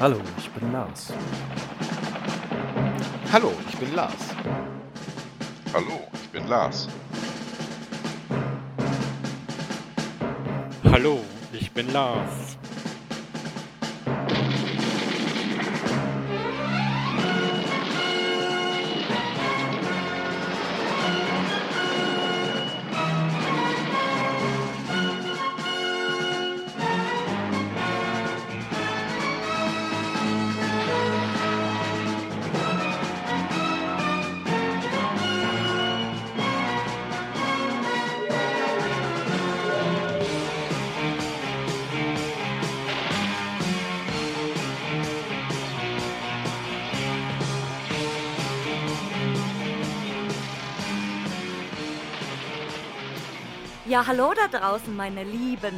Hallo, ich bin Lars. Hallo, ich bin Lars. Hallo, ich bin Lars. Hallo, ich bin Lars. Ja, hallo da draußen, meine Lieben.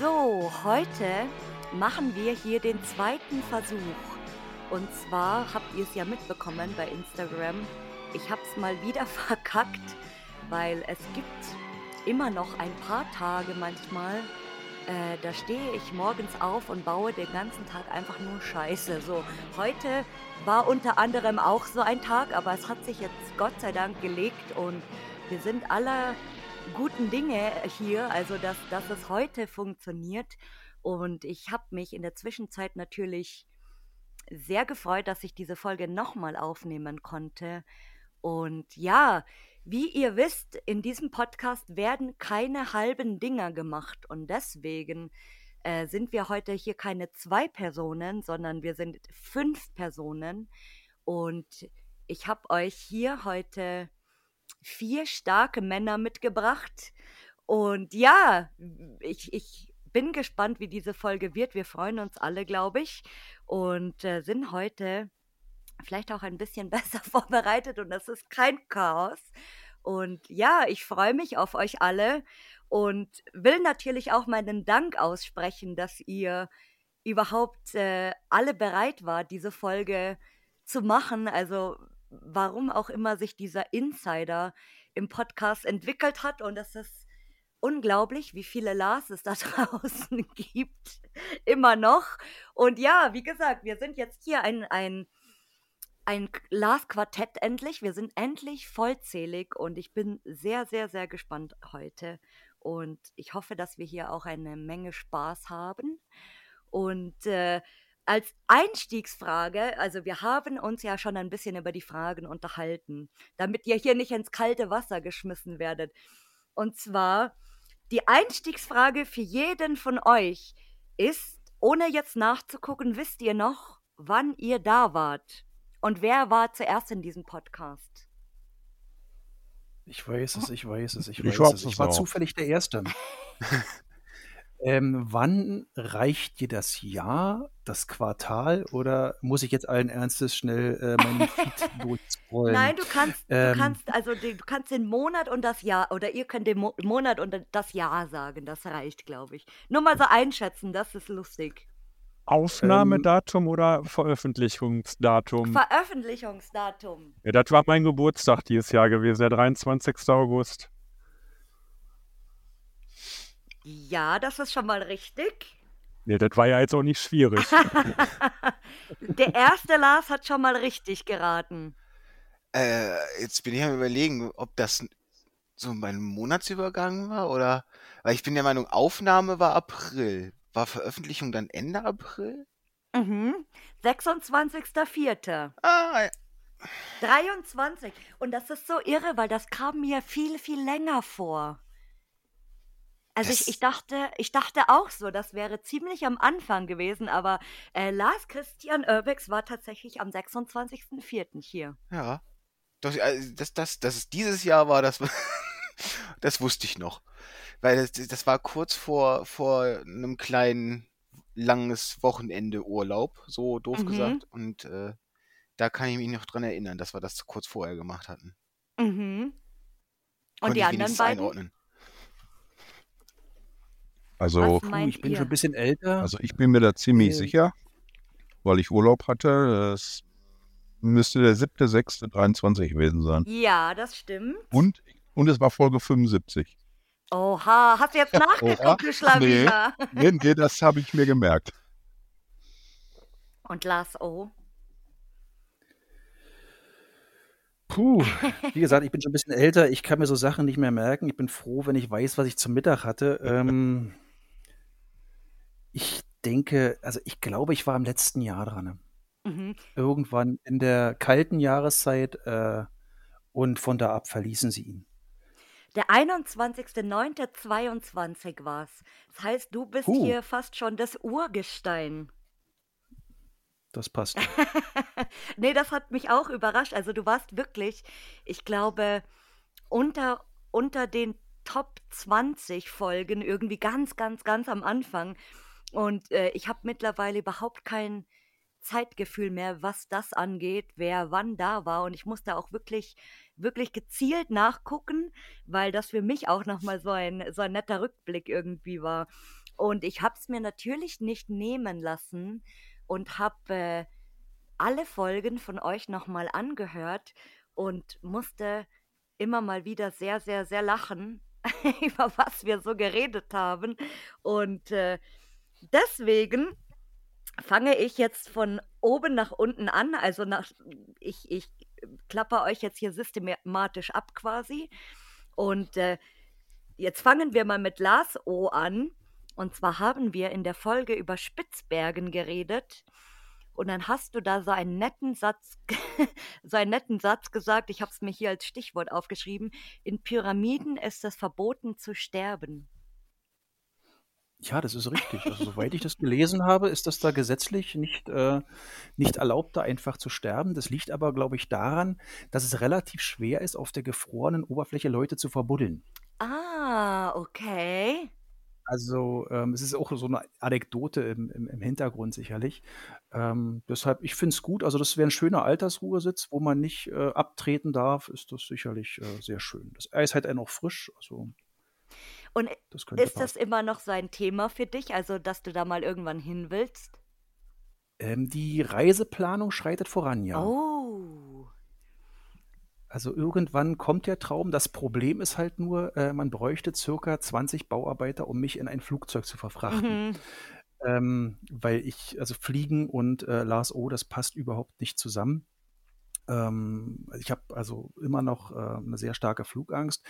So, heute machen wir hier den zweiten Versuch. Und zwar habt ihr es ja mitbekommen bei Instagram. Ich hab's mal wieder verkackt, weil es gibt immer noch ein paar Tage manchmal, äh, da stehe ich morgens auf und baue den ganzen Tag einfach nur Scheiße. So, heute war unter anderem auch so ein Tag, aber es hat sich jetzt Gott sei Dank gelegt und wir sind alle guten Dinge hier, also dass, dass es heute funktioniert. Und ich habe mich in der Zwischenzeit natürlich sehr gefreut, dass ich diese Folge nochmal aufnehmen konnte. Und ja, wie ihr wisst, in diesem Podcast werden keine halben Dinger gemacht. Und deswegen äh, sind wir heute hier keine zwei Personen, sondern wir sind fünf Personen. Und ich habe euch hier heute vier starke Männer mitgebracht. Und ja, ich, ich bin gespannt, wie diese Folge wird. Wir freuen uns alle, glaube ich. Und äh, sind heute vielleicht auch ein bisschen besser vorbereitet und das ist kein Chaos. Und ja, ich freue mich auf euch alle und will natürlich auch meinen Dank aussprechen, dass ihr überhaupt äh, alle bereit wart, diese Folge zu machen. Also warum auch immer sich dieser Insider im Podcast entwickelt hat. Und es ist unglaublich, wie viele Lars es da draußen gibt. Immer noch. Und ja, wie gesagt, wir sind jetzt hier ein, ein, ein Lars-Quartett endlich. Wir sind endlich vollzählig und ich bin sehr, sehr, sehr gespannt heute. Und ich hoffe, dass wir hier auch eine Menge Spaß haben. Und äh, als Einstiegsfrage, also wir haben uns ja schon ein bisschen über die Fragen unterhalten, damit ihr hier nicht ins kalte Wasser geschmissen werdet. Und zwar, die Einstiegsfrage für jeden von euch ist, ohne jetzt nachzugucken, wisst ihr noch, wann ihr da wart? Und wer war zuerst in diesem Podcast? Ich weiß es, ich weiß es, ich Ich weiß es. es Ich war auch. zufällig der Erste. ähm, wann reicht dir das Jahr, das Quartal oder muss ich jetzt allen Ernstes schnell äh, meinen Feed durchscrollen? Nein, du kannst, Ähm. du kannst, also die, du kannst den Monat und das Jahr, oder ihr könnt den Mo Monat und das Jahr sagen, das reicht, glaube ich. Nur mal so einschätzen, das ist lustig. Aufnahmedatum oder Veröffentlichungsdatum? Veröffentlichungsdatum. ja, das war mein Geburtstag dieses Jahr gewesen, der 23. August. Ja, das ist schon mal richtig. Nee, das war ja jetzt auch nicht schwierig. Der erste Lars hat schon mal richtig geraten. Äh, jetzt bin ich am überlegen, ob das so mein Monatsübergang war oder, weil ich bin der Meinung, Aufnahme war April. War Veröffentlichung dann Ende April? Mhm. 26.04. Ah, ja. 23. Und das ist so irre, weil das kam mir viel, viel länger vor. Also Das- ich, ich dachte, ich dachte auch so, das wäre ziemlich am Anfang gewesen, aber äh, Lars Christian Urbex war tatsächlich am 26.04. hier. ja. Doch, also, dass das, dass es dieses Jahr war, das, das wusste ich noch. Weil das, das war kurz vor, vor einem kleinen, langes Wochenende Urlaub, so doof Mhm. gesagt. Und äh, da kann ich mich noch dran erinnern, dass wir das kurz vorher gemacht hatten. Mhm. Und Konnte die anderen beiden? einordnen. Also, Puh, ich bin ihr? schon ein bisschen älter. also ich bin mir da ziemlich Äh. sicher, weil ich Urlaub hatte. Es müsste der 7.6.23 gewesen sein. Ja, das stimmt. Und, und es war Folge 75. Oha, hast du jetzt nachgeguckt, du Schlawiner? Nee, nee, das habe ich mir gemerkt. Und Lars O. Puh, wie gesagt, ich bin schon ein bisschen älter. Ich kann mir so Sachen nicht mehr merken. Ich bin froh, wenn ich weiß, was ich zum Mittag hatte. Ähm, ich denke, also ich glaube, ich war im letzten Jahr dran. Mhm. Irgendwann in der kalten Jahreszeit äh, und von da ab verließen sie ihn. Der 21.09.22 war's. Das heißt, du bist Huh. hier fast schon das Urgestein. Das passt. nee, das hat mich auch überrascht. Also du warst wirklich, ich glaube, unter, unter den Top 20 Folgen irgendwie ganz, ganz, ganz am Anfang. Und äh, ich habe mittlerweile überhaupt kein Zeitgefühl mehr, was das angeht, wer wann da war. Und ich musste auch wirklich, wirklich gezielt nachgucken, weil das für mich auch nochmal so ein, so ein netter Rückblick irgendwie war. Und ich habe es mir natürlich nicht nehmen lassen und habe äh, alle Folgen von euch nochmal angehört und musste immer mal wieder sehr, sehr, sehr lachen, über was wir so geredet haben. Und äh, deswegen fange ich jetzt von oben nach unten an. Also nach, ich, ich klapper euch jetzt hier systematisch ab quasi. Und äh, jetzt fangen wir mal mit Lars O an. Und zwar haben wir in der Folge über Spitzbergen geredet. Und dann hast du da so einen netten Satz, so einen netten Satz gesagt. Ich habe es mir hier als Stichwort aufgeschrieben. In Pyramiden ist es verboten zu sterben. Ja, das ist richtig. Also, soweit ich das gelesen habe, ist das da gesetzlich nicht, äh, nicht erlaubt, da einfach zu sterben. Das liegt aber, glaube ich, daran, dass es relativ schwer ist, auf der gefrorenen Oberfläche Leute zu verbuddeln. Ah, okay. Also ähm, es ist auch so eine Anekdote im, im, im Hintergrund sicherlich. Ähm, deshalb, ich finde es gut. Also das wäre ein schöner Altersruhesitz, wo man nicht äh, abtreten darf, ist das sicherlich äh, sehr schön. Das Eis hat er noch frisch, also Und das ist das passen. immer noch so ein Thema für dich, also dass du da mal irgendwann hin willst? Ähm, die Reiseplanung schreitet voran, ja. Oh. Also irgendwann kommt der Traum. Das Problem ist halt nur, äh, man bräuchte circa 20 Bauarbeiter, um mich in ein Flugzeug zu verfrachten. Mhm. Ähm, weil ich, also Fliegen und äh, Lars O, das passt überhaupt nicht zusammen. Ähm, ich habe also immer noch äh, eine sehr starke Flugangst,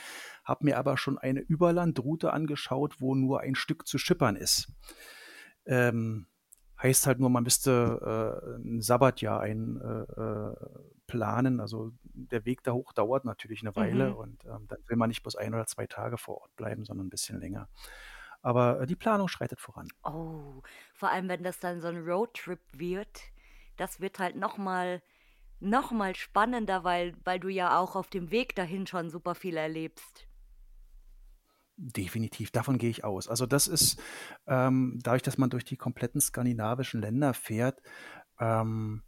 habe mir aber schon eine Überlandroute angeschaut, wo nur ein Stück zu schippern ist. Ähm, heißt halt nur, man müsste äh, ein Sabbatjahr ein, äh, äh, planen. Also der Weg da hoch dauert natürlich eine Weile Mhm. und ähm, dann will man nicht bloß ein oder zwei Tage vor Ort bleiben, sondern ein bisschen länger. Aber äh, die Planung schreitet voran. Oh, vor allem wenn das dann so ein Roadtrip wird, das wird halt nochmal noch mal spannender, weil, weil du ja auch auf dem Weg dahin schon super viel erlebst. Definitiv, davon gehe ich aus. Also das ist, ähm, dadurch, dass man durch die kompletten skandinavischen Länder fährt, ähm,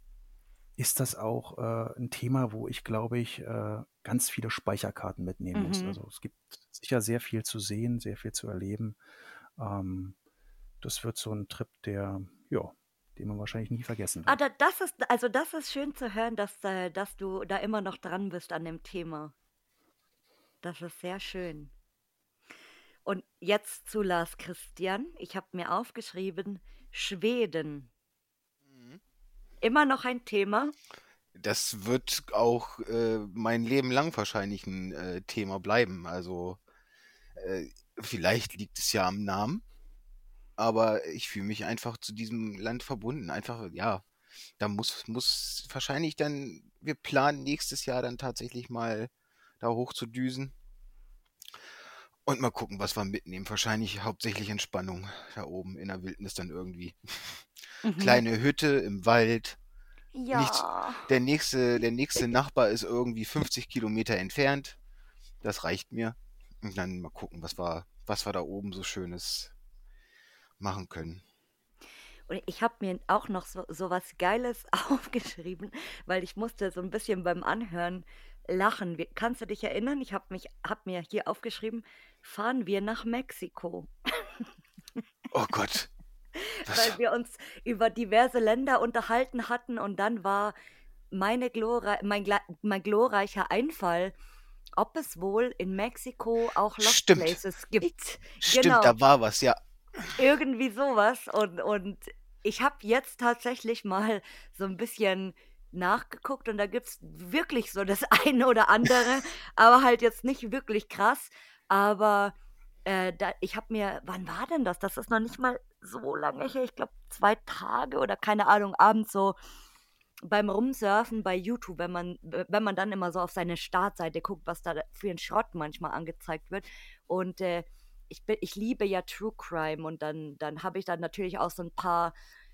ist das auch äh, ein Thema, wo ich, glaube ich, äh, ganz viele Speicherkarten mitnehmen muss. Mhm. Also es gibt sicher sehr viel zu sehen, sehr viel zu erleben. Ähm, das wird so ein Trip, der, ja, den man wahrscheinlich nie vergessen Ah, wird. da, das ist, also das ist schön zu hören, dass, äh, dass du da immer noch dran bist an dem Thema. Das ist sehr schön. Und jetzt zu Lars Christian. Ich habe mir aufgeschrieben, Schweden. Mhm. Immer noch ein Thema. Das wird auch äh, mein Leben lang wahrscheinlich ein äh, Thema bleiben. Also äh, vielleicht liegt es ja am Namen, aber ich fühle mich einfach zu diesem Land verbunden. Einfach, ja, da muss, muss wahrscheinlich dann, wir planen nächstes Jahr dann tatsächlich mal da hoch zu düsen und mal gucken, was wir mitnehmen. Wahrscheinlich hauptsächlich Entspannung da oben in der Wildnis dann irgendwie. Mhm. Kleine Hütte im Wald. Ja. Der nächste, der nächste Nachbar ist irgendwie 50 Kilometer entfernt. Das reicht mir. Und dann mal gucken, was wir, was wir da oben so Schönes machen können. Und ich habe mir auch noch so, so was Geiles aufgeschrieben, weil ich musste so ein bisschen beim Anhören lachen. Wie- Kannst du dich erinnern? Ich habe mich, hab mir hier aufgeschrieben, fahren wir nach Mexiko, Oh Gott. Weil wir uns über diverse Länder unterhalten hatten und dann war meine glorrei mein, mein glorreicher Einfall, ob es wohl in Mexiko auch Lost Stimmt. Places gibt. stimmt, genau. da war was, ja. Irgendwie sowas und, und ich habe jetzt tatsächlich mal so ein bisschen nachgeguckt und da gibt es wirklich so das eine oder andere, aber halt jetzt nicht wirklich krass. Aber äh, da, ich habe mir, wann war denn das? Das ist noch nicht mal so lange her, ich glaube zwei Tage oder keine Ahnung, abends so beim Rumsurfen bei YouTube, wenn man, wenn man dann immer so auf seine Startseite guckt, was da für ein Schrott manchmal angezeigt wird. Und äh, ich, bin, ich liebe ja True Crime und dann, dann habe ich dann natürlich auch so ein paar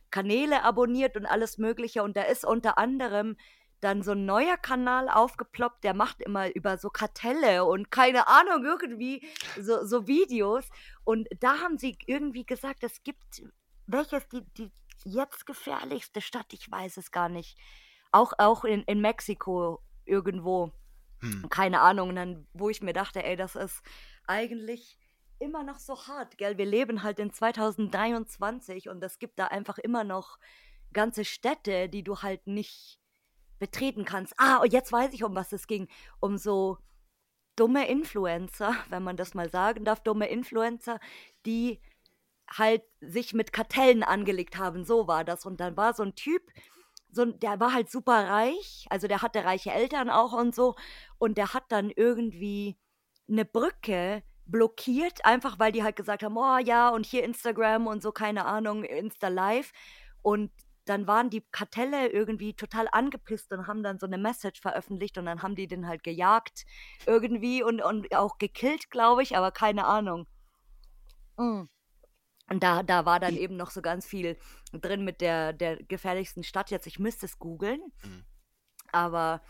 Kanäle abonniert und alles Mögliche. Und da ist unter anderem dann so ein neuer Kanal aufgeploppt, der macht immer über so Kartelle und keine Ahnung, irgendwie so, so Videos. Und da haben sie irgendwie gesagt, es gibt welches die, die jetzt gefährlichste Stadt, ich weiß es gar nicht. Auch, auch in, in Mexiko irgendwo. Hm. Keine Ahnung. Und dann, wo ich mir dachte, ey, das ist eigentlich immer noch so hart, gell? Wir leben halt in 2023 und es gibt da einfach immer noch ganze Städte, die du halt nicht betreten kannst. Ah, und jetzt weiß ich, um was es ging. Um so dumme Influencer, wenn man das mal sagen darf, dumme Influencer, die halt sich mit Kartellen angelegt haben. So war das. Und dann war so ein Typ, so, der war halt super reich, also der hatte reiche Eltern auch und so. Und der hat dann irgendwie eine Brücke blockiert, einfach weil die halt gesagt haben, oh ja, und hier Instagram und so, keine Ahnung, Insta Live. Und dann waren die Kartelle irgendwie total angepisst und haben dann so eine Message veröffentlicht und dann haben die den halt gejagt irgendwie und, und auch gekillt, glaube ich, aber keine Ahnung. Mhm. Und da, da war dann eben noch so ganz viel drin mit der, der gefährlichsten Stadt. Jetzt, ich müsste es googeln. Mhm. Aber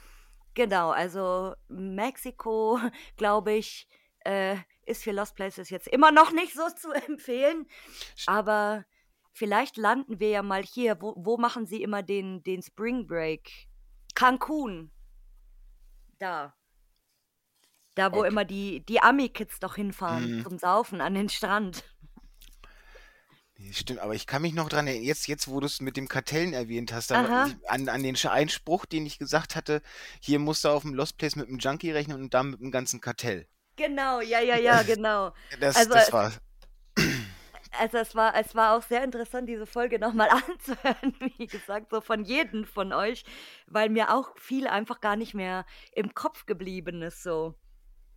genau, also Mexiko, glaube ich, äh, ist für Lost Places jetzt immer noch nicht so zu empfehlen. Aber vielleicht landen wir ja mal hier. Wo, wo machen sie immer den, den Spring Break? Cancun. Da. Da, wo okay. immer die, die Ami-Kids doch hinfahren mhm. zum Saufen an den Strand. Stimmt, aber ich kann mich noch dran erinnern, jetzt, jetzt wo du es mit dem Kartellen erwähnt hast, an, an den Einspruch, den ich gesagt hatte, hier musst du auf dem Lost Place mit dem Junkie rechnen und dann mit dem ganzen Kartell. Genau, ja, ja, ja, genau. Das, also, das war. Also es war, es war auch sehr interessant, diese Folge nochmal anzuhören, wie gesagt, so von jedem von euch, weil mir auch viel einfach gar nicht mehr im Kopf geblieben ist. So.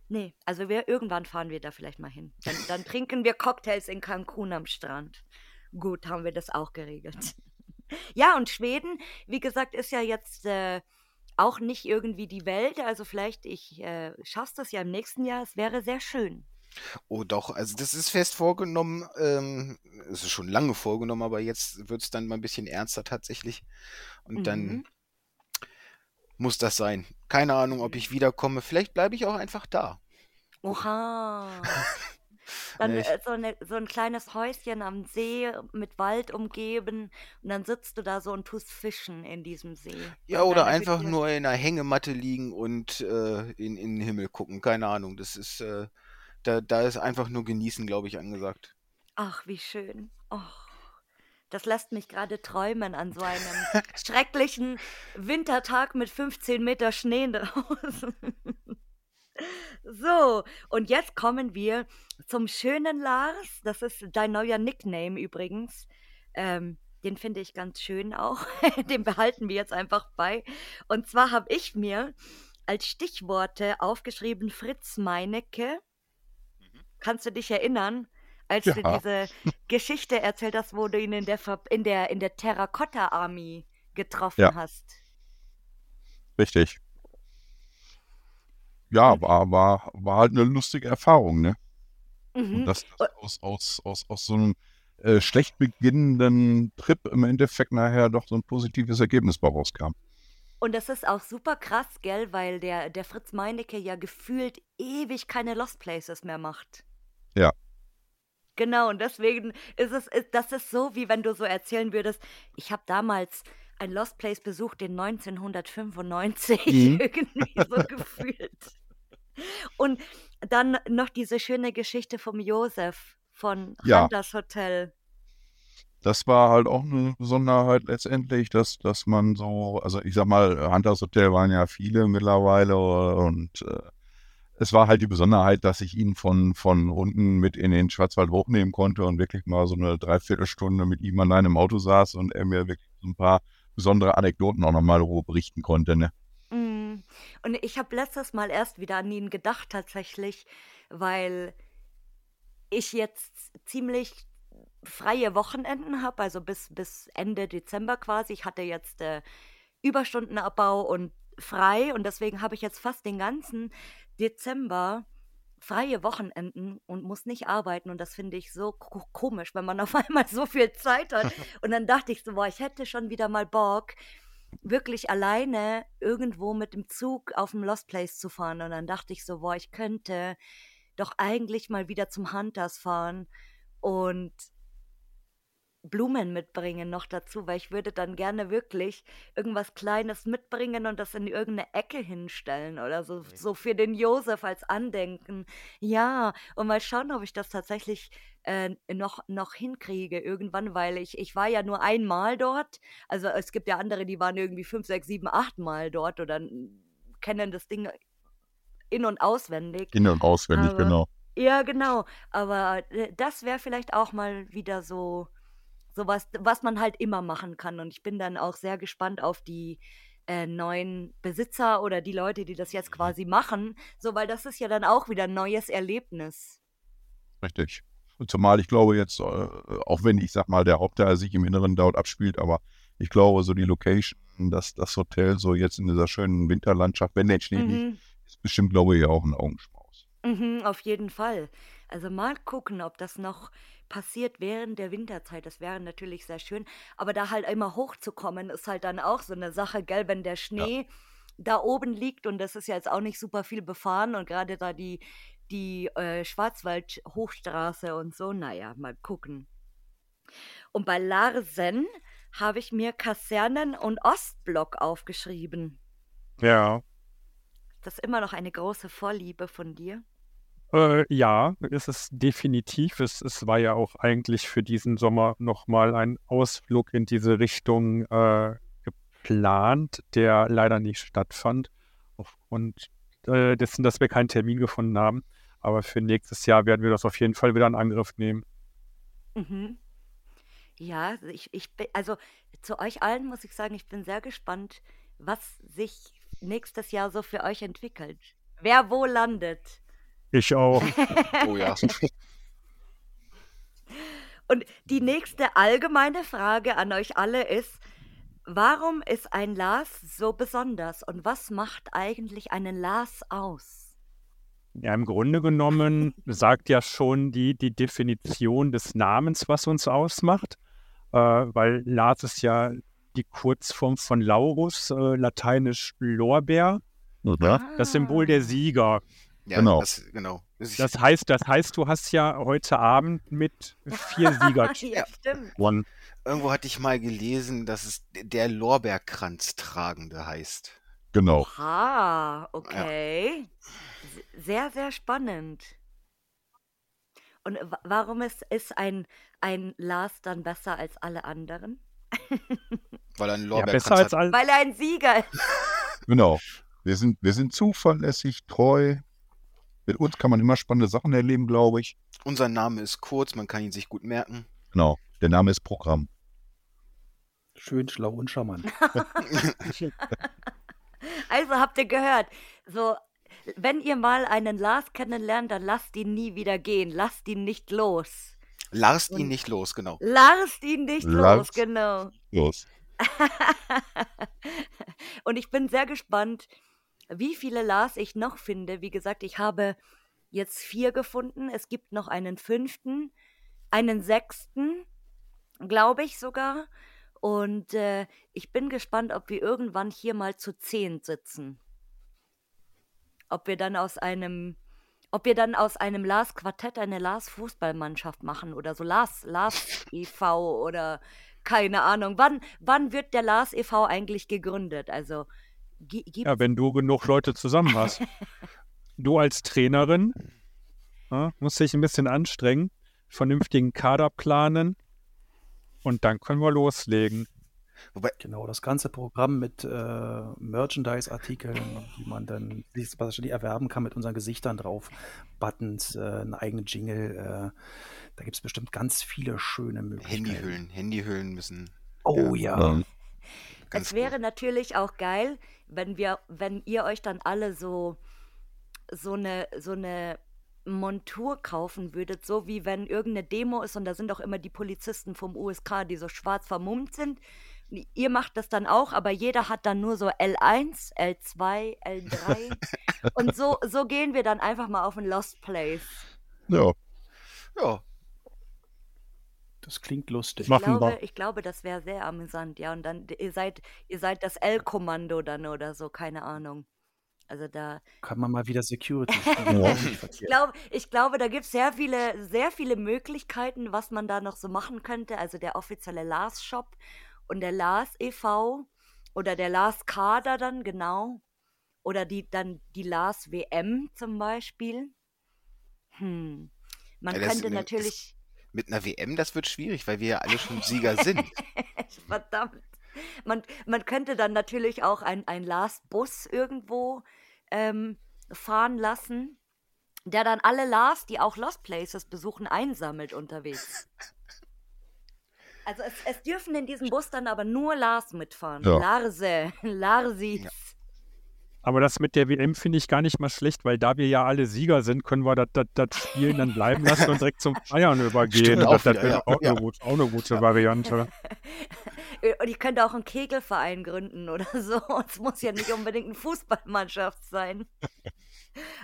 Nee, also wir, irgendwann fahren wir da vielleicht mal hin. Dann, dann trinken wir Cocktails in Cancun am Strand. Gut, haben wir das auch geregelt. Ja, und Schweden, wie gesagt, ist ja jetzt äh, auch nicht irgendwie die Welt. Also vielleicht, ich äh, schaffe das ja im nächsten Jahr. Es wäre sehr schön. Oh doch, also das ist fest vorgenommen. Ähm, es ist schon lange vorgenommen, aber jetzt wird es dann mal ein bisschen ernster tatsächlich. Und mhm. dann muss das sein. Keine Ahnung, ob ich wiederkomme. Vielleicht bleibe ich auch einfach da. Oha. Dann äh, so, eine, so ein kleines Häuschen am See mit Wald umgeben und dann sitzt du da so und tust Fischen in diesem See. Ja, oder einfach Hütte. nur in einer Hängematte liegen und äh, in, in den Himmel gucken. Keine Ahnung. Das ist, äh, da, da ist einfach nur genießen, glaube ich, angesagt. Ach, wie schön. Oh. Das lässt mich gerade träumen an so einem schrecklichen Wintertag mit 15 Meter Schnee draußen. So, und jetzt kommen wir zum schönen Lars. Das ist dein neuer Nickname übrigens. Ähm, den finde ich ganz schön auch. den behalten wir jetzt einfach bei. Und zwar habe ich mir als Stichworte aufgeschrieben Fritz Meinecke. Mhm. Kannst du dich erinnern, als ja. du diese Geschichte erzählt hast, wo du ihn in der, in der, in der Terracotta Army getroffen ja. hast? Richtig ja, war, war, war halt eine lustige Erfahrung, ne? Mhm. Und das aus, aus, aus, aus so einem äh, schlecht beginnenden Trip im Endeffekt nachher doch so ein positives Ergebnis bei rauskam. Und das ist auch super krass, gell, weil der, der Fritz Meinecke ja gefühlt ewig keine Lost Places mehr macht. Ja. Genau, und deswegen ist es, ist, das ist so, wie wenn du so erzählen würdest, ich habe damals ein Lost Place besucht in 1995, mhm. irgendwie so gefühlt. Und dann noch diese schöne Geschichte vom Josef von ja. Hunters Hotel. Das war halt auch eine Besonderheit letztendlich, dass, dass man so, also ich sag mal, Hunters Hotel waren ja viele mittlerweile und äh, es war halt die Besonderheit, dass ich ihn von, von unten mit in den Schwarzwald hochnehmen konnte und wirklich mal so eine Dreiviertelstunde mit ihm allein im Auto saß und er mir wirklich so ein paar besondere Anekdoten auch nochmal berichten konnte. Ne? Und ich habe letztes Mal erst wieder an ihn gedacht tatsächlich, weil ich jetzt ziemlich freie Wochenenden habe, also bis, bis Ende Dezember quasi. Ich hatte jetzt äh, Überstundenabbau und frei und deswegen habe ich jetzt fast den ganzen Dezember freie Wochenenden und muss nicht arbeiten und das finde ich so komisch, wenn man auf einmal so viel Zeit hat. Und dann dachte ich so, boah, ich hätte schon wieder mal Bock, wirklich alleine irgendwo mit dem Zug auf dem Lost Place zu fahren. Und dann dachte ich so, boah, ich könnte doch eigentlich mal wieder zum Hunters fahren und Blumen mitbringen noch dazu, weil ich würde dann gerne wirklich irgendwas Kleines mitbringen und das in irgendeine Ecke hinstellen oder so, so für den Josef als Andenken. Ja, und mal schauen, ob ich das tatsächlich äh, noch, noch hinkriege irgendwann, weil ich, ich war ja nur einmal dort. Also es gibt ja andere, die waren irgendwie fünf, sechs, sieben, acht Mal dort oder kennen das Ding in- und auswendig. In- und auswendig, Aber, genau. Ja, genau. Aber äh, das wäre vielleicht auch mal wieder so sowas, was man halt immer machen kann. Und ich bin dann auch sehr gespannt auf die äh, neuen Besitzer oder die Leute, die das jetzt mhm. quasi machen. So, weil das ist ja dann auch wieder ein neues Erlebnis. Richtig. Zumal ich glaube jetzt, äh, auch wenn ich sag mal, der Hauptteil sich im Inneren dort abspielt, aber ich glaube, so die Location, dass das Hotel so jetzt in dieser schönen Winterlandschaft, wenn der Schnee mhm. liegt, ist bestimmt, glaube ich, auch ein Augenschmaus. Mhm, auf jeden Fall. Also mal gucken, ob das noch passiert während der Winterzeit. Das wäre natürlich sehr schön. Aber da halt immer hochzukommen, ist halt dann auch so eine Sache, gell, wenn der Schnee ja. da oben liegt und das ist ja jetzt auch nicht super viel befahren und gerade da die, die äh, Schwarzwald-Hochstraße und so, naja, mal gucken. Und bei Larsen habe ich mir Kasernen und Ostblock aufgeschrieben. Ja. Das ist immer noch eine große Vorliebe von dir. Äh, ja, ist es definitiv. Es, es war ja auch eigentlich für diesen Sommer nochmal ein Ausflug in diese Richtung äh, geplant, der leider nicht stattfand. Aufgrund äh, dessen, dass wir keinen Termin gefunden haben. Aber für nächstes Jahr werden wir das auf jeden Fall wieder in Angriff nehmen. Mhm. Ja, also ich, ich bin, also zu euch allen muss ich sagen, ich bin sehr gespannt, was sich nächstes Jahr so für euch entwickelt. Wer wo landet. Ich auch. oh ja. Und die nächste allgemeine Frage an euch alle ist, warum ist ein Lars so besonders und was macht eigentlich einen Lars aus? Ja, im Grunde genommen sagt ja schon die, die Definition des Namens, was uns ausmacht, äh, weil Lars ist ja die Kurzform von Laurus, äh, lateinisch Lorbeer, Oder? das Symbol der Sieger. Ja, genau. Das, genau. Das heißt, das heißt, du hast ja heute Abend mit vier Sieger. ja. Irgendwo hatte ich mal gelesen, dass es der Lorbeerkranz tragende heißt. Genau. Ah, okay. Ja. Sehr, sehr spannend. Und warum ist, ist ein, ein Lars dann besser als alle anderen? Weil er ein Lorbeerkranz ja, besser hat. Weil er ein Sieger ist. Genau. Wir sind, wir sind zuverlässig, treu, mit uns kann man immer spannende Sachen erleben, glaube ich. Unser Name ist kurz, man kann ihn sich gut merken. Genau, der Name ist Programm. Schön, schlau und charmant. also habt ihr gehört, so wenn ihr mal einen Lars kennenlernt, dann lasst ihn nie wieder gehen, lasst ihn nicht los. Lasst ihn nicht los, genau. Lasst ihn nicht Lars los, genau. Los. und ich bin sehr gespannt, wie viele Lars ich noch finde. Wie gesagt, ich habe jetzt vier gefunden. Es gibt noch einen fünften, einen sechsten, glaube ich sogar. Und äh, ich bin gespannt, ob wir irgendwann hier mal zu zehn sitzen. Ob wir dann aus einem, ob wir dann aus einem Lars Quartett eine Lars Fußballmannschaft machen oder so Lars, Lars e.V. oder keine Ahnung. Wann, wann wird der Lars e.V. eigentlich gegründet? Also ja, wenn du genug Leute zusammen hast. du als Trainerin ja, musst dich ein bisschen anstrengen, vernünftigen Kader planen und dann können wir loslegen. Wobei, genau, das ganze Programm mit äh, Merchandise-Artikeln, die man dann wahrscheinlich erwerben kann mit unseren Gesichtern drauf, Buttons, äh, einen eigenen Jingle. Äh, da gibt es bestimmt ganz viele schöne Möglichkeiten. Handyhüllen, Handyhüllen müssen. Oh ja. ja. Es wäre gut. natürlich auch geil, wenn wir, wenn ihr euch dann alle so so eine so eine Montur kaufen würdet, so wie wenn irgendeine Demo ist und da sind auch immer die Polizisten vom USK, die so schwarz vermummt sind. Ihr macht das dann auch, aber jeder hat dann nur so L1, L2, L3. und so, so gehen wir dann einfach mal auf ein Lost Place. Ja. Ja. Das klingt lustig. Ich glaube, ich glaube, das wäre sehr amüsant, ja. Und dann, ihr seid, ihr seid das L-Kommando dann oder so, keine Ahnung. Also da. Kann man mal wieder Security ich, glaube, ich glaube, da gibt es sehr viele, sehr viele Möglichkeiten, was man da noch so machen könnte. Also der offizielle Lars Shop und der Lars e.V. oder der Lars Kader dann, genau. Oder die, dann die Lars WM zum Beispiel. Hm. Man ja, könnte natürlich. Mit einer WM, das wird schwierig, weil wir ja alle schon Sieger sind. Verdammt. Man, man könnte dann natürlich auch ein, ein Lars-Bus irgendwo ähm, fahren lassen, der dann alle Lars, die auch Lost Places besuchen, einsammelt unterwegs. Also es, es dürfen in diesem Bus dann aber nur Lars mitfahren. Ja. Larse, Larsis. Ja. Aber das mit der WM finde ich gar nicht mal schlecht, weil da wir ja alle Sieger sind, können wir das, Spielen dann bleiben lassen und direkt zum Feiern übergehen. Stimmt, das, das wäre auch, ja. auch, eine gute Variante. Und ich könnte auch einen Kegelverein gründen oder so. Es muss ja nicht unbedingt eine Fußballmannschaft sein.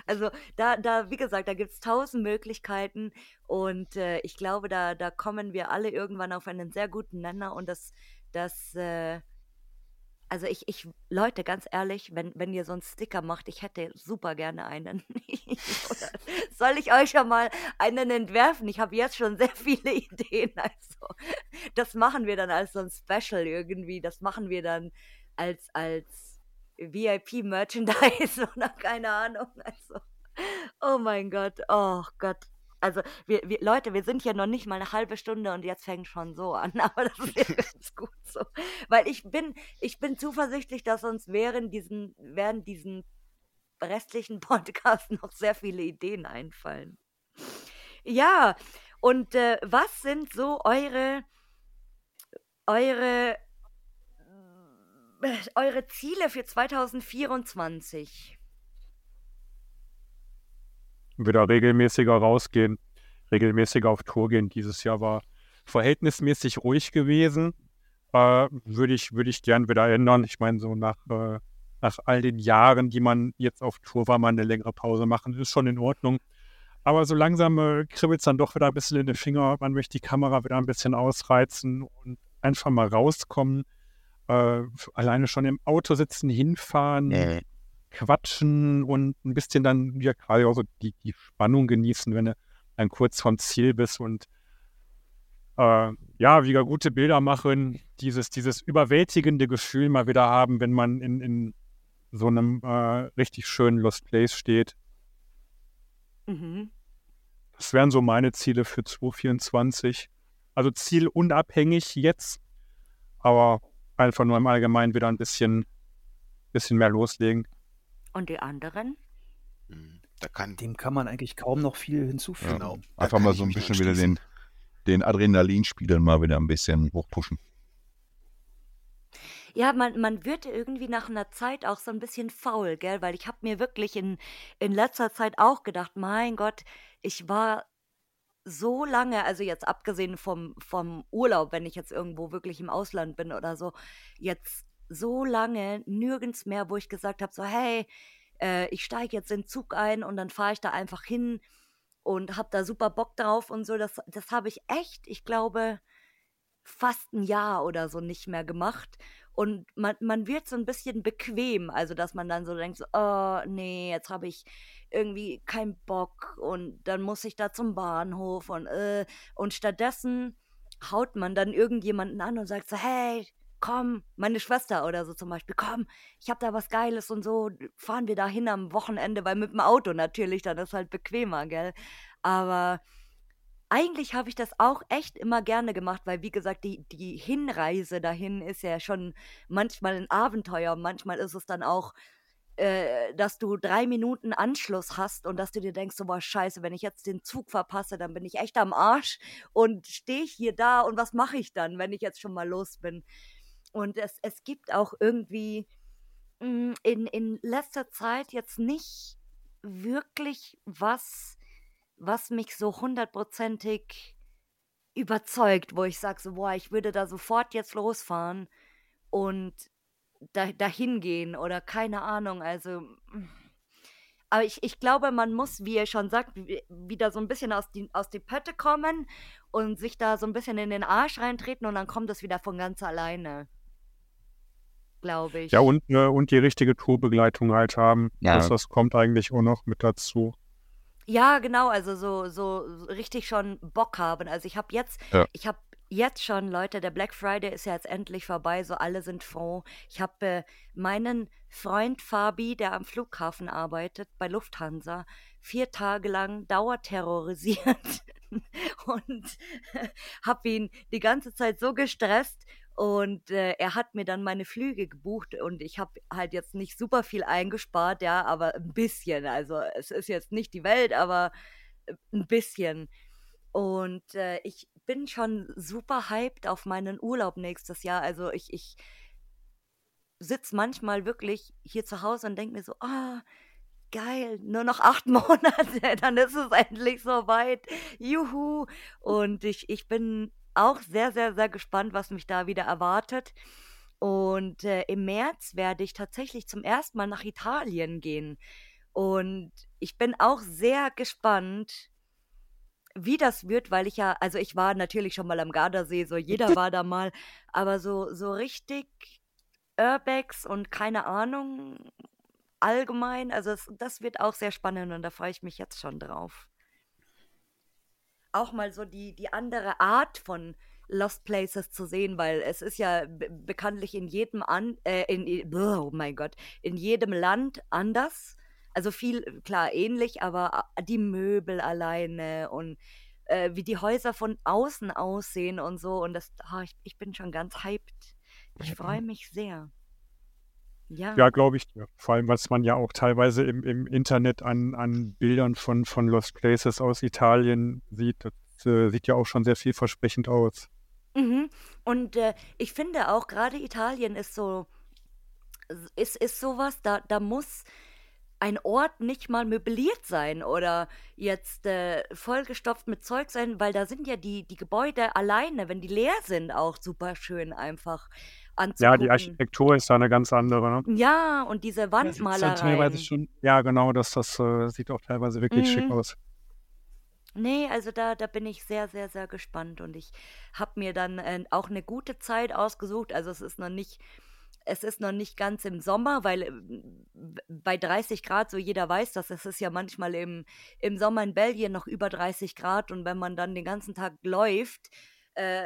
Also da, da, wie gesagt, da gibt es tausend Möglichkeiten und äh, ich glaube, da, da kommen wir alle irgendwann auf einen sehr guten Nenner und das, das äh, also ich, ich, Leute, ganz ehrlich, wenn, wenn ihr so einen Sticker macht, ich hätte super gerne einen. soll ich euch schon mal einen entwerfen? Ich habe jetzt schon sehr viele Ideen. Also, das machen wir dann als so ein Special irgendwie. Das machen wir dann als, als VIP-Merchandise oder keine Ahnung. Also, oh mein Gott, oh Gott. Also, wir, wir, Leute, wir sind hier noch nicht mal eine halbe Stunde und jetzt fängt schon so an, aber das ist ja ganz gut so. Weil ich bin, ich bin zuversichtlich, dass uns während diesen, während diesen restlichen Podcast noch sehr viele Ideen einfallen. Ja, und äh, was sind so eure, eure, äh, eure Ziele für 2024? Wieder regelmäßiger rausgehen, regelmäßiger auf Tour gehen. Dieses Jahr war verhältnismäßig ruhig gewesen. Äh, würde ich, würde ich gern wieder ändern. Ich meine, so nach, äh, nach all den Jahren, die man jetzt auf Tour war, mal eine längere Pause machen, ist schon in Ordnung. Aber so langsam äh, kribbelt es dann doch wieder ein bisschen in den Finger. Man möchte die Kamera wieder ein bisschen ausreizen und einfach mal rauskommen. Äh, alleine schon im Auto sitzen, hinfahren, nee quatschen und ein bisschen dann ja gerade auch so die, die Spannung genießen, wenn du dann kurz vom Ziel bist und äh, ja, wieder gute Bilder machen, dieses, dieses überwältigende Gefühl mal wieder haben, wenn man in, in so einem äh, richtig schönen Lost Place steht. Mhm. Das wären so meine Ziele für 2024. Also zielunabhängig jetzt, aber einfach nur im Allgemeinen wieder ein bisschen, bisschen mehr loslegen. Und die anderen? Hm, da kann, Dem kann man eigentlich kaum noch viel hinzufügen. Genau. Einfach mal so ein bisschen wieder den, den Adrenalinspielern mal wieder ein bisschen hochpushen. Ja, man, man wird irgendwie nach einer Zeit auch so ein bisschen faul, gell? Weil ich habe mir wirklich in, in letzter Zeit auch gedacht, mein Gott, ich war so lange, also jetzt abgesehen vom, vom Urlaub, wenn ich jetzt irgendwo wirklich im Ausland bin oder so, jetzt so lange nirgends mehr, wo ich gesagt habe, so hey, äh, ich steige jetzt in den Zug ein und dann fahre ich da einfach hin und habe da super Bock drauf und so. Das, das habe ich echt, ich glaube, fast ein Jahr oder so nicht mehr gemacht. Und man, man wird so ein bisschen bequem, also dass man dann so denkt, so, oh nee, jetzt habe ich irgendwie keinen Bock und dann muss ich da zum Bahnhof und äh, und stattdessen haut man dann irgendjemanden an und sagt so, hey, komm, meine Schwester oder so zum Beispiel, komm, ich habe da was Geiles und so, fahren wir da hin am Wochenende, weil mit dem Auto natürlich, dann ist halt bequemer, gell? Aber eigentlich habe ich das auch echt immer gerne gemacht, weil wie gesagt, die, die Hinreise dahin ist ja schon manchmal ein Abenteuer. Manchmal ist es dann auch, äh, dass du drei Minuten Anschluss hast und dass du dir denkst, so, boah, scheiße, wenn ich jetzt den Zug verpasse, dann bin ich echt am Arsch und stehe ich hier da und was mache ich dann, wenn ich jetzt schon mal los bin? Und es, es gibt auch irgendwie hm, in, in letzter Zeit jetzt nicht wirklich was, was mich so hundertprozentig überzeugt, wo ich sage, so, boah, ich würde da sofort jetzt losfahren und da, dahin gehen oder keine Ahnung. Also, aber ich, ich glaube, man muss, wie ihr schon sagt, wieder so ein bisschen aus die, aus die Pötte kommen und sich da so ein bisschen in den Arsch reintreten und dann kommt es wieder von ganz alleine glaube ich. Ja, und, äh, und die richtige Tourbegleitung halt haben. Ja. Das, das kommt eigentlich auch noch mit dazu. Ja, genau, also so, so richtig schon Bock haben. Also ich habe jetzt, ja. ich habe jetzt schon, Leute, der Black Friday ist ja jetzt endlich vorbei, so alle sind froh. Ich habe äh, meinen Freund Fabi, der am Flughafen arbeitet, bei Lufthansa, vier Tage lang dauerterrorisiert und habe ihn die ganze Zeit so gestresst, und äh, er hat mir dann meine Flüge gebucht und ich habe halt jetzt nicht super viel eingespart, ja, aber ein bisschen. Also es ist jetzt nicht die Welt, aber äh, ein bisschen. Und äh, ich bin schon super hyped auf meinen Urlaub nächstes Jahr. Also ich, ich sitze manchmal wirklich hier zu Hause und denke mir so, ah, oh, geil, nur noch acht Monate, dann ist es endlich soweit. Juhu. Und ich, ich bin auch sehr, sehr, sehr gespannt, was mich da wieder erwartet. Und äh, im März werde ich tatsächlich zum ersten Mal nach Italien gehen. Und ich bin auch sehr gespannt, wie das wird, weil ich ja, also ich war natürlich schon mal am Gardasee, so jeder war da mal, aber so, so richtig Urbex und keine Ahnung, allgemein, also es, das wird auch sehr spannend und da freue ich mich jetzt schon drauf auch mal so die, die andere Art von Lost Places zu sehen, weil es ist ja bekanntlich in jedem an, äh, in, oh mein Gott, in jedem Land anders. Also viel, klar, ähnlich, aber die Möbel alleine und äh, wie die Häuser von außen aussehen und so. Und das, oh, ich, ich bin schon ganz hyped. Ich freue mich sehr. Ja, ja glaube ich dir. Vor allem, was man ja auch teilweise im, im Internet an, an Bildern von, von Lost Places aus Italien sieht. Das äh, sieht ja auch schon sehr vielversprechend aus. Mhm. Und äh, ich finde auch, gerade Italien ist so, ist, ist sowas, da, da muss ein Ort nicht mal möbliert sein oder jetzt äh, vollgestopft mit Zeug sein, weil da sind ja die, die Gebäude alleine, wenn die leer sind, auch super schön einfach anzugucken. Ja, die Architektur ist da eine ganz andere. Ne? Ja, und diese. Ja, schon, ja, genau, das, das äh, sieht auch teilweise wirklich mhm. schick aus. Nee, also da, da bin ich sehr, sehr, sehr gespannt und ich habe mir dann äh, auch eine gute Zeit ausgesucht. Also es ist noch nicht, es ist noch nicht ganz im Sommer, weil äh, bei 30 Grad, so jeder weiß das, es ist ja manchmal im, im Sommer in Belgien noch über 30 Grad und wenn man dann den ganzen Tag läuft, äh,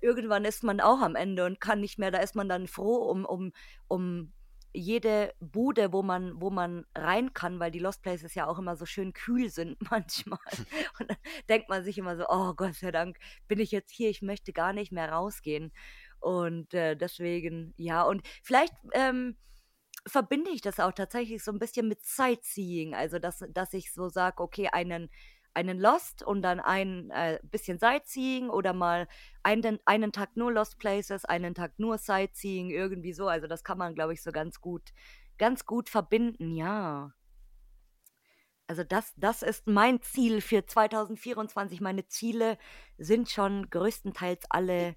irgendwann ist man auch am Ende und kann nicht mehr, da ist man dann froh um, um, um jede Bude, wo man, wo man rein kann, weil die Lost Places ja auch immer so schön kühl sind manchmal. Und dann denkt man sich immer so, oh Gott sei Dank bin ich jetzt hier, ich möchte gar nicht mehr rausgehen. Und äh, deswegen, ja, und vielleicht ähm, verbinde ich das auch tatsächlich so ein bisschen mit Sightseeing. Also, dass, dass ich so sage, okay, einen einen Lost und dann ein äh, bisschen Sightseeing oder mal einen, einen Tag nur Lost Places, einen Tag nur Sightseeing, irgendwie so. Also das kann man, glaube ich, so ganz gut, ganz gut verbinden, ja. Also das, das ist mein Ziel für 2024. Meine Ziele sind schon größtenteils alle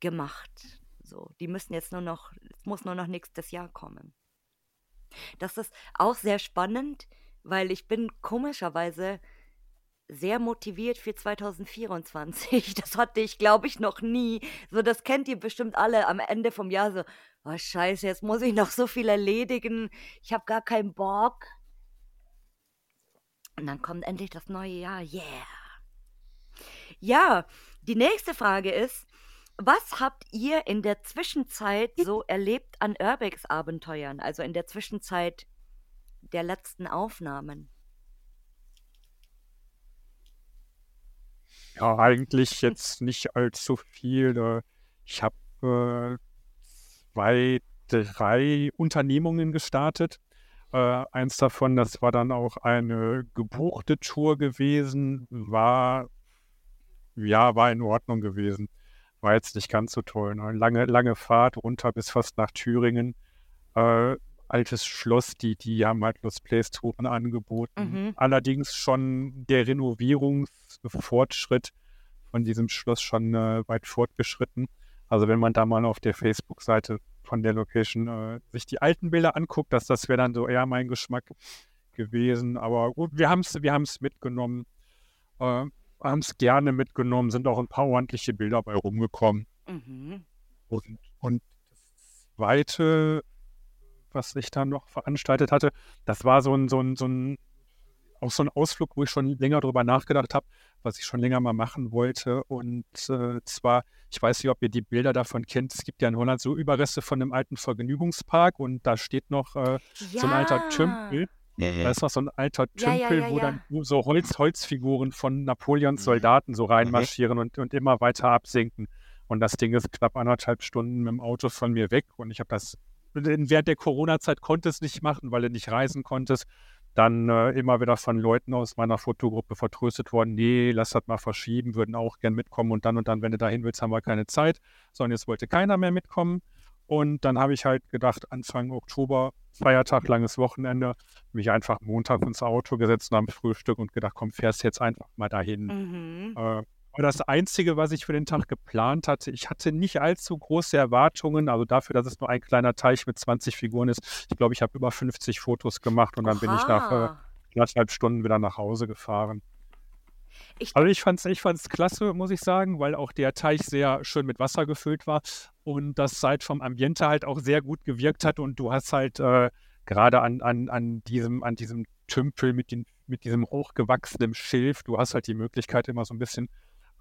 gemacht. So, die müssen jetzt nur noch, es muss nur noch nächstes Jahr kommen. Das ist auch sehr spannend, weil ich bin komischerweise sehr motiviert für 2024. Das hatte ich, glaube ich, noch nie. So, das kennt ihr bestimmt alle am Ende vom Jahr so, oh scheiße, jetzt muss ich noch so viel erledigen. Ich habe gar keinen Bock. Und dann kommt endlich das neue Jahr. Yeah. Ja, die nächste Frage ist, was habt ihr in der Zwischenzeit so erlebt an Urbex-Abenteuern? Also in der Zwischenzeit der letzten Aufnahmen? Ja, eigentlich jetzt nicht allzu viel. Äh, ich habe äh, zwei, drei Unternehmungen gestartet. Äh, eins davon, das war dann auch eine gebuchte Tour gewesen, war ja, war in Ordnung gewesen. War jetzt nicht ganz so toll. Ne? Lange, lange Fahrt runter bis fast nach Thüringen. Äh, altes Schloss, die, die haben halt Lost Place Touren angeboten. Mhm. Allerdings schon der Renovierungsfortschritt von diesem Schloss schon äh, weit fortgeschritten. Also wenn man da mal auf der Facebook-Seite von der Location äh, sich die alten Bilder anguckt, dass das wäre dann so eher mein Geschmack gewesen. Aber gut, wir haben es wir mitgenommen. Äh, haben es gerne mitgenommen, sind auch ein paar ordentliche Bilder bei rumgekommen. Mhm. Und, und das zweite, was ich dann noch veranstaltet hatte, das war so ein, so ein, so ein, auch so ein Ausflug, wo ich schon länger drüber nachgedacht habe, was ich schon länger mal machen wollte. Und äh, zwar, ich weiß nicht, ob ihr die Bilder davon kennt, es gibt ja in Holland so Überreste von einem alten Vergnügungspark und da steht noch äh, ja. so ein alter Tümpel. Ja, ja. Da ist noch so ein alter Tümpel, ja, wo dann so Holz, Holzfiguren von Napoleons mhm. Soldaten so reinmarschieren und, und immer weiter absinken. Und das Ding ist knapp anderthalb Stunden mit dem Auto von mir weg. Und ich habe das, während der Corona-Zeit konnte es nicht machen, weil du nicht reisen konntest. Dann äh, immer wieder von Leuten aus meiner Fotogruppe vertröstet worden, nee, lass das mal verschieben, würden auch gern mitkommen und dann und dann, wenn du dahin willst, haben wir keine Zeit. Sondern jetzt wollte keiner mehr mitkommen. Und dann habe ich halt gedacht, Anfang Oktober, Feiertag, langes Wochenende, mich einfach Montag ins Auto gesetzt nach dem Frühstück und gedacht, komm, fährst jetzt einfach mal dahin. Mhm. Äh, das Einzige, was ich für den Tag geplant hatte, ich hatte nicht allzu große Erwartungen, also dafür, dass es nur ein kleiner Teich mit 20 Figuren ist. Ich glaube, ich habe über 50 Fotos gemacht und dann Oha. bin ich nach äh, anderthalb Stunden wieder nach Hause gefahren. Ich also ich fand es ich fand's klasse, muss ich sagen, weil auch der Teich sehr schön mit Wasser gefüllt war und das halt vom Ambiente halt auch sehr gut gewirkt hat und du hast halt äh, gerade an, an, an, diesem, an diesem Tümpel mit, den, mit diesem hochgewachsenen Schilf, du hast halt die Möglichkeit immer so ein bisschen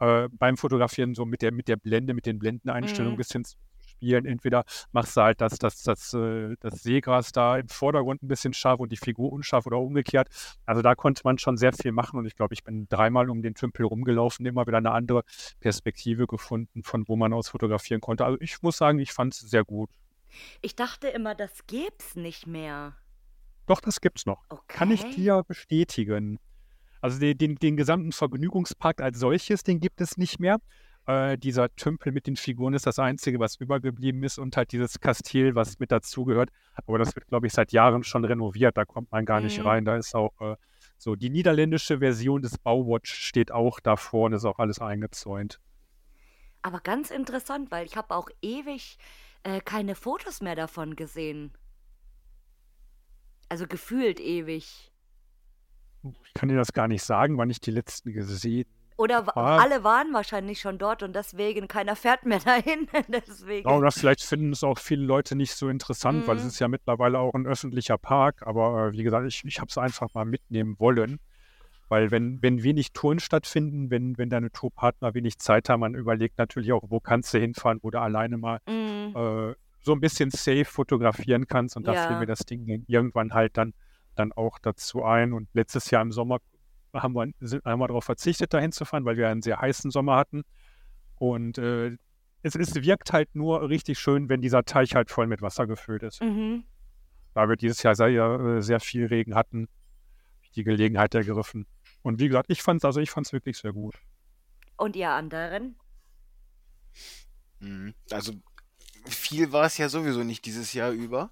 äh, beim Fotografieren so mit der, mit der Blende, mit den Blendeneinstellungen mhm. ein bisschen zu spielen. Entweder machst du halt das, das, das, äh, das Seegras da im Vordergrund ein bisschen scharf und die Figur unscharf oder umgekehrt. Also da konnte man schon sehr viel machen und ich glaube, ich bin dreimal um den Tümpel rumgelaufen, immer wieder eine andere Perspektive gefunden, von wo man aus fotografieren konnte. Also ich muss sagen, ich fand es sehr gut. Ich dachte immer, das gibt's nicht mehr. Doch, das gibt's noch. Okay. Kann ich dir bestätigen. Also den, den, den gesamten Vergnügungspark als solches, den gibt es nicht mehr. Äh, dieser Tümpel mit den Figuren ist das Einzige, was übergeblieben ist und halt dieses Kastil, was mit dazugehört. Aber das wird, glaube ich, seit Jahren schon renoviert. Da kommt man gar nicht mhm. rein. Da ist auch äh, so die niederländische Version des Bauwatch steht auch davor und ist auch alles eingezäunt. Aber ganz interessant, weil ich habe auch ewig äh, keine Fotos mehr davon gesehen. Also gefühlt ewig. Ich kann dir das gar nicht sagen, wann ich die letzten gesehen oder ah. alle waren wahrscheinlich schon dort und deswegen keiner fährt mehr dahin. deswegen. Ja, oder vielleicht finden es auch viele Leute nicht so interessant, mhm. weil es mhm. ist ja mittlerweile auch ein öffentlicher Park. Aber äh, wie gesagt, ich, ich habe es einfach mal mitnehmen wollen. Weil wenn, wenn wenig Touren stattfinden, wenn, wenn deine Tourpartner wenig Zeit haben, man überlegt natürlich auch, wo kannst du hinfahren, wo du alleine mal mhm. äh, so ein bisschen safe fotografieren kannst. Und da ja. fiel mir das Ding irgendwann halt dann, dann auch dazu ein. Und letztes Jahr im Sommer haben wir, sind, haben wir darauf verzichtet, dahin zu fahren, weil wir einen sehr heißen Sommer hatten. Und äh, es, es, wirkt halt nur richtig schön, wenn dieser Teich halt voll mit Wasser gefüllt ist. Mhm. Da wir dieses Jahr sehr, äh, sehr viel Regen hatten, die Gelegenheit ergriffen. Und wie gesagt, ich fand es also ich fand's wirklich sehr gut. Und ihr anderen? Mhm. Also viel war es ja sowieso nicht dieses Jahr über.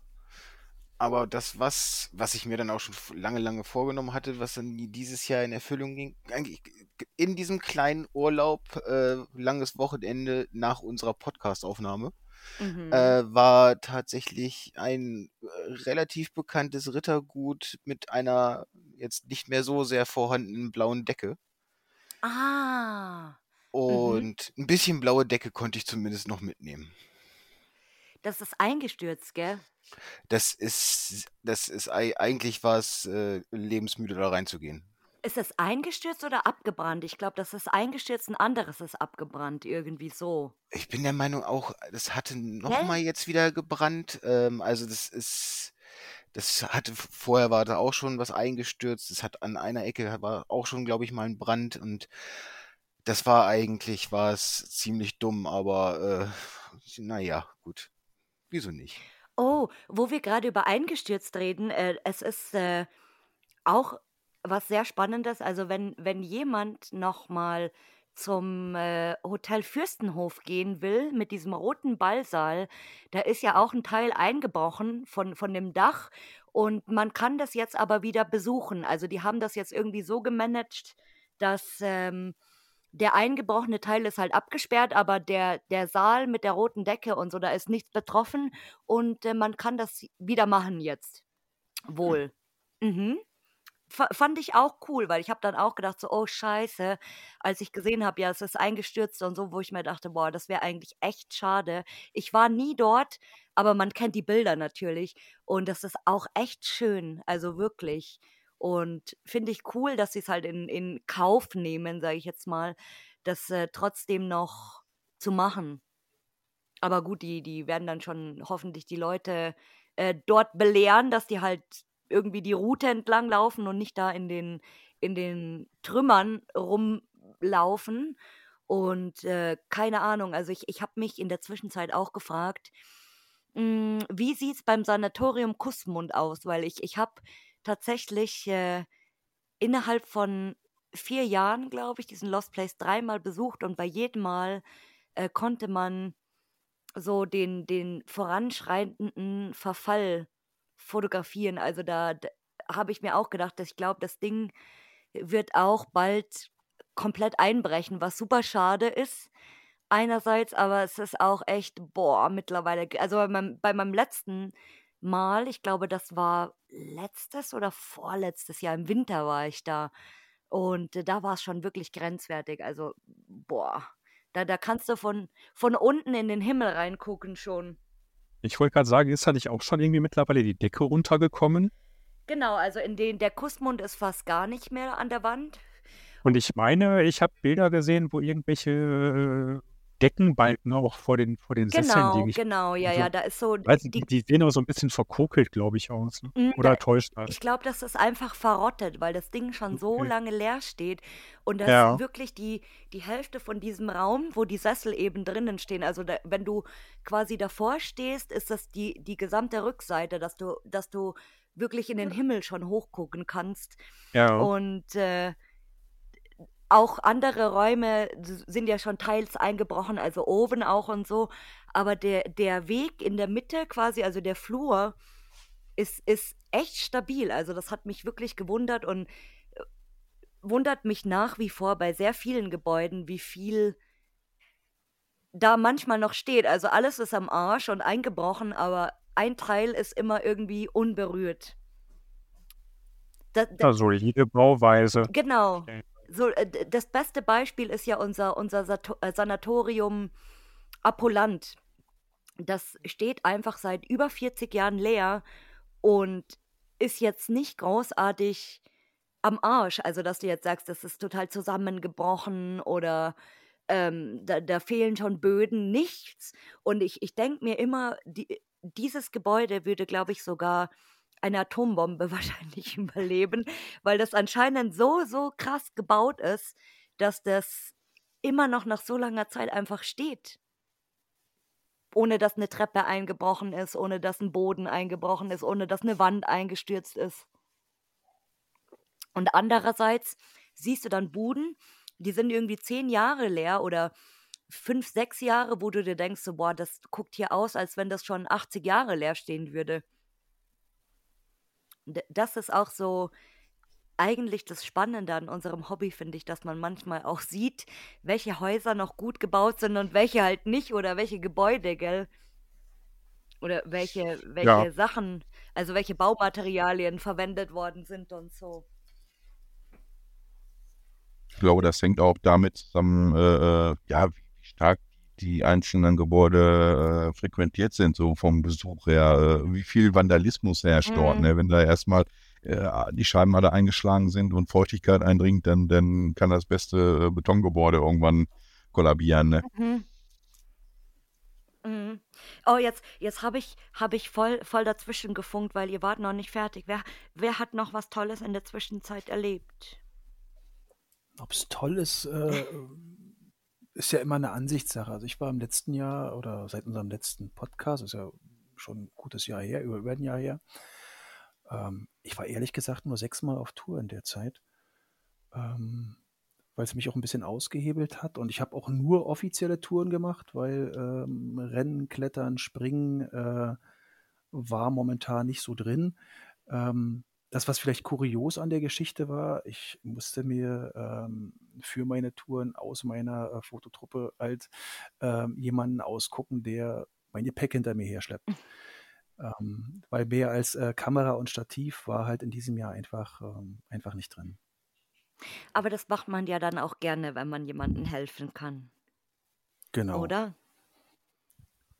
Aber das, was, was ich mir dann auch schon lange, lange vorgenommen hatte, was dann dieses Jahr in Erfüllung ging, eigentlich in diesem kleinen Urlaub, äh, langes Wochenende nach unserer Podcast-Aufnahme, mhm. äh, war tatsächlich ein äh, relativ bekanntes Rittergut mit einer jetzt nicht mehr so sehr vorhandenen blauen Decke. Ah. Mhm. Und mhm. ein bisschen blaue Decke konnte ich zumindest noch mitnehmen. Das ist eingestürzt, gell? Das ist, das ist eigentlich was äh, lebensmüde da reinzugehen. Ist es eingestürzt oder abgebrannt? Ich glaube, das ist eingestürzt, ein anderes ist abgebrannt, irgendwie so. Ich bin der Meinung auch, das hatte nochmal jetzt wieder gebrannt. Ähm, also das ist, das hatte, vorher war da auch schon was eingestürzt. Das hat an einer Ecke, war auch schon, glaube ich, mal ein Brand und das war eigentlich, war es ziemlich dumm, aber äh, naja, gut. Wieso nicht? Oh, wo wir gerade über eingestürzt reden, äh, es ist äh, auch was sehr Spannendes. Also wenn, wenn jemand nochmal zum äh, Hotel Fürstenhof gehen will mit diesem roten Ballsaal, da ist ja auch ein Teil eingebrochen von, von dem Dach und man kann das jetzt aber wieder besuchen. Also die haben das jetzt irgendwie so gemanagt, dass ähm, der eingebrochene Teil ist halt abgesperrt, aber der, der Saal mit der roten Decke und so, da ist nichts betroffen und äh, man kann das wieder machen jetzt. Wohl. Mhm fand ich auch cool, weil ich habe dann auch gedacht, so, oh scheiße, als ich gesehen habe, ja, es ist eingestürzt und so, wo ich mir dachte, boah, das wäre eigentlich echt schade. Ich war nie dort, aber man kennt die Bilder natürlich und das ist auch echt schön, also wirklich. Und finde ich cool, dass sie es halt in, in Kauf nehmen, sage ich jetzt mal, das äh, trotzdem noch zu machen. Aber gut, die, die werden dann schon hoffentlich die Leute äh, dort belehren, dass die halt irgendwie die Route entlang laufen und nicht da in den, in den Trümmern rumlaufen. Und äh, keine Ahnung, also ich, ich habe mich in der Zwischenzeit auch gefragt, mh, hm, wie sieht es beim Sanatorium Kussmund aus? Weil ich, ich habe tatsächlich äh, innerhalb von vier Jahren, glaube ich, diesen Lost Place dreimal besucht und bei jedem Mal äh, konnte man so den, den voranschreitenden Verfall fotografieren. Also da, da habe ich mir auch gedacht, dass ich glaube, das Ding wird auch bald komplett einbrechen, was super schade ist. Einerseits, aber es ist auch echt, boah, mittlerweile, also bei meinem, bei meinem letzten Mal, ich glaube, das war letztes oder vorletztes Jahr, im Winter war ich da. Und äh, da war es schon wirklich grenzwertig. Also, boah, da, da kannst du von, von unten in den Himmel reingucken schon. Ich wollte gerade sagen, ist da nicht auch schon irgendwie mittlerweile die Decke runtergekommen? Genau, also in den der Kussmund ist fast gar nicht mehr an der Wand. Und ich meine, ich habe Bilder gesehen, wo irgendwelche Deckenbalken auch vor den, vor den Sesseln Genau, liegen. genau, ja, also, ja, da ist so weiß die, die sehen auch so ein bisschen verkokelt, glaube ich, aus. Ne? Mm, Oder da, täuscht das? Ich glaube, das ist einfach verrottet, weil das Ding schon so lange leer steht und das ja. ist wirklich die, die Hälfte von diesem Raum, wo die Sessel eben drinnen stehen. Also da, wenn du quasi davor stehst, ist das die, die gesamte Rückseite, dass du, dass du wirklich in den Himmel schon hochgucken kannst. Ja. Und äh, auch andere Räume sind ja schon teils eingebrochen, also Oven auch und so. Aber der, der Weg in der Mitte quasi, also der Flur, ist, ist echt stabil. Also das hat mich wirklich gewundert und äh, wundert mich nach wie vor bei sehr vielen Gebäuden, wie viel da manchmal noch steht. Also alles ist am Arsch und eingebrochen, aber ein Teil ist immer irgendwie unberührt. Da, da, ja, solide Bauweise. Genau. Okay so, äh, das beste Beispiel ist ja unser, unser äh, Sanatorium Apollant. Das steht einfach seit über 40 Jahren leer und ist jetzt nicht großartig am Arsch. Also, dass du jetzt sagst, das ist total zusammengebrochen oder ähm, da, da, fehlen schon Böden, nichts. Und ich, ich denke mir immer, die, dieses Gebäude würde, glaube ich, sogar eine Atombombe wahrscheinlich überleben, weil das anscheinend so, so krass gebaut ist, dass das immer noch nach so langer Zeit einfach steht. Ohne dass eine Treppe eingebrochen ist, ohne dass ein Boden eingebrochen ist, ohne dass eine Wand eingestürzt ist. Und andererseits siehst du dann Buden, die sind irgendwie zehn Jahre leer oder fünf, sechs Jahre, wo du dir denkst, so, boah, das guckt hier aus, als wenn das schon 80 Jahre leer stehen würde das ist auch so eigentlich das Spannende an unserem Hobby, finde ich, dass man manchmal auch sieht, welche Häuser noch gut gebaut sind und welche halt nicht oder welche Gebäude, gell? Oder welche, welche ja. Sachen, also welche Baumaterialien verwendet worden sind und so. Ich glaube, das hängt auch damit zusammen, äh, äh ja, wie stark die einzelnen Gebäude äh, frequentiert sind, so vom Besuch her, äh, wie viel Vandalismus herrscht mhm. dort. Ne? Wenn da erstmal äh, die Scheiben alle eingeschlagen sind und Feuchtigkeit eindringt, dann, dann kann das beste äh, Betongebäude irgendwann kollabieren. Ne? Mhm. Mhm. Oh, jetzt, jetzt habe ich, hab ich voll, voll dazwischen gefunkt, weil ihr wart noch nicht fertig. Wer, wer hat noch was Tolles in der Zwischenzeit erlebt? Ob es toll ist, äh, ist ja immer eine Ansichtssache. Also ich war im letzten Jahr oder seit unserem letzten Podcast, ist ja schon ein gutes Jahr her, über, ein Jahr her. Ähm, ich war ehrlich gesagt nur sechsmal auf Tour in der Zeit, ähm, weil es mich auch ein bisschen ausgehebelt hat. Und ich habe auch nur offizielle Touren gemacht, weil ähm, Rennen, Klettern, Springen äh, war momentan nicht so drin. Ähm, das, was vielleicht kurios an der Geschichte war, ich musste mir ähm, für meine Touren aus meiner äh, Fototruppe halt ähm, jemanden ausgucken, der mein Gepäck hinter mir herschleppt. Ähm, weil mehr als äh, Kamera und Stativ war halt in diesem Jahr einfach, ähm, einfach nicht drin. Aber das macht man ja dann auch gerne, wenn man jemandem helfen kann. Genau. Oder?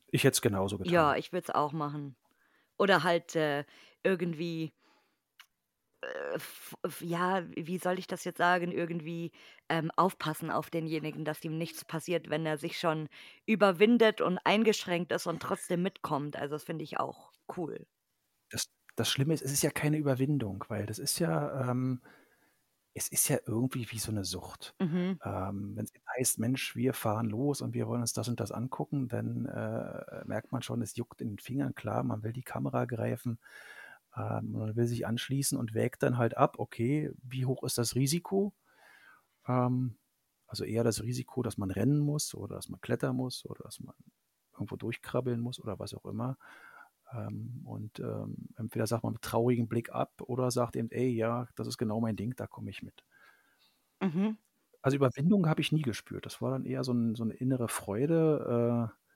Ich hätte es genauso getan. Ja, ich würde es auch machen. Oder halt äh, irgendwie ja, wie soll ich das jetzt sagen, irgendwie ähm, aufpassen auf denjenigen, dass ihm nichts passiert, wenn er sich schon überwindet und eingeschränkt ist und trotzdem mitkommt. Also das finde ich auch cool. Das, das Schlimme ist, es ist ja keine Überwindung, weil das ist ja, ähm, es ist ja irgendwie wie so eine Sucht. Mhm. Ähm, wenn es heißt, Mensch, wir fahren los und wir wollen uns das und das angucken, dann äh, merkt man schon, es juckt in den Fingern, klar, man will die Kamera greifen ähm, man will sich anschließen und wägt dann halt ab, okay, wie hoch ist das Risiko? Ähm, also eher das Risiko, dass man rennen muss oder dass man klettern muss oder dass man irgendwo durchkrabbeln muss oder was auch immer. Ähm, und ähm, entweder sagt man mit traurigem Blick ab oder sagt eben, ey, ja, das ist genau mein Ding, da komme ich mit. Mhm. Also Überwindung habe ich nie gespürt. Das war dann eher so, ein, so eine innere Freude. Äh,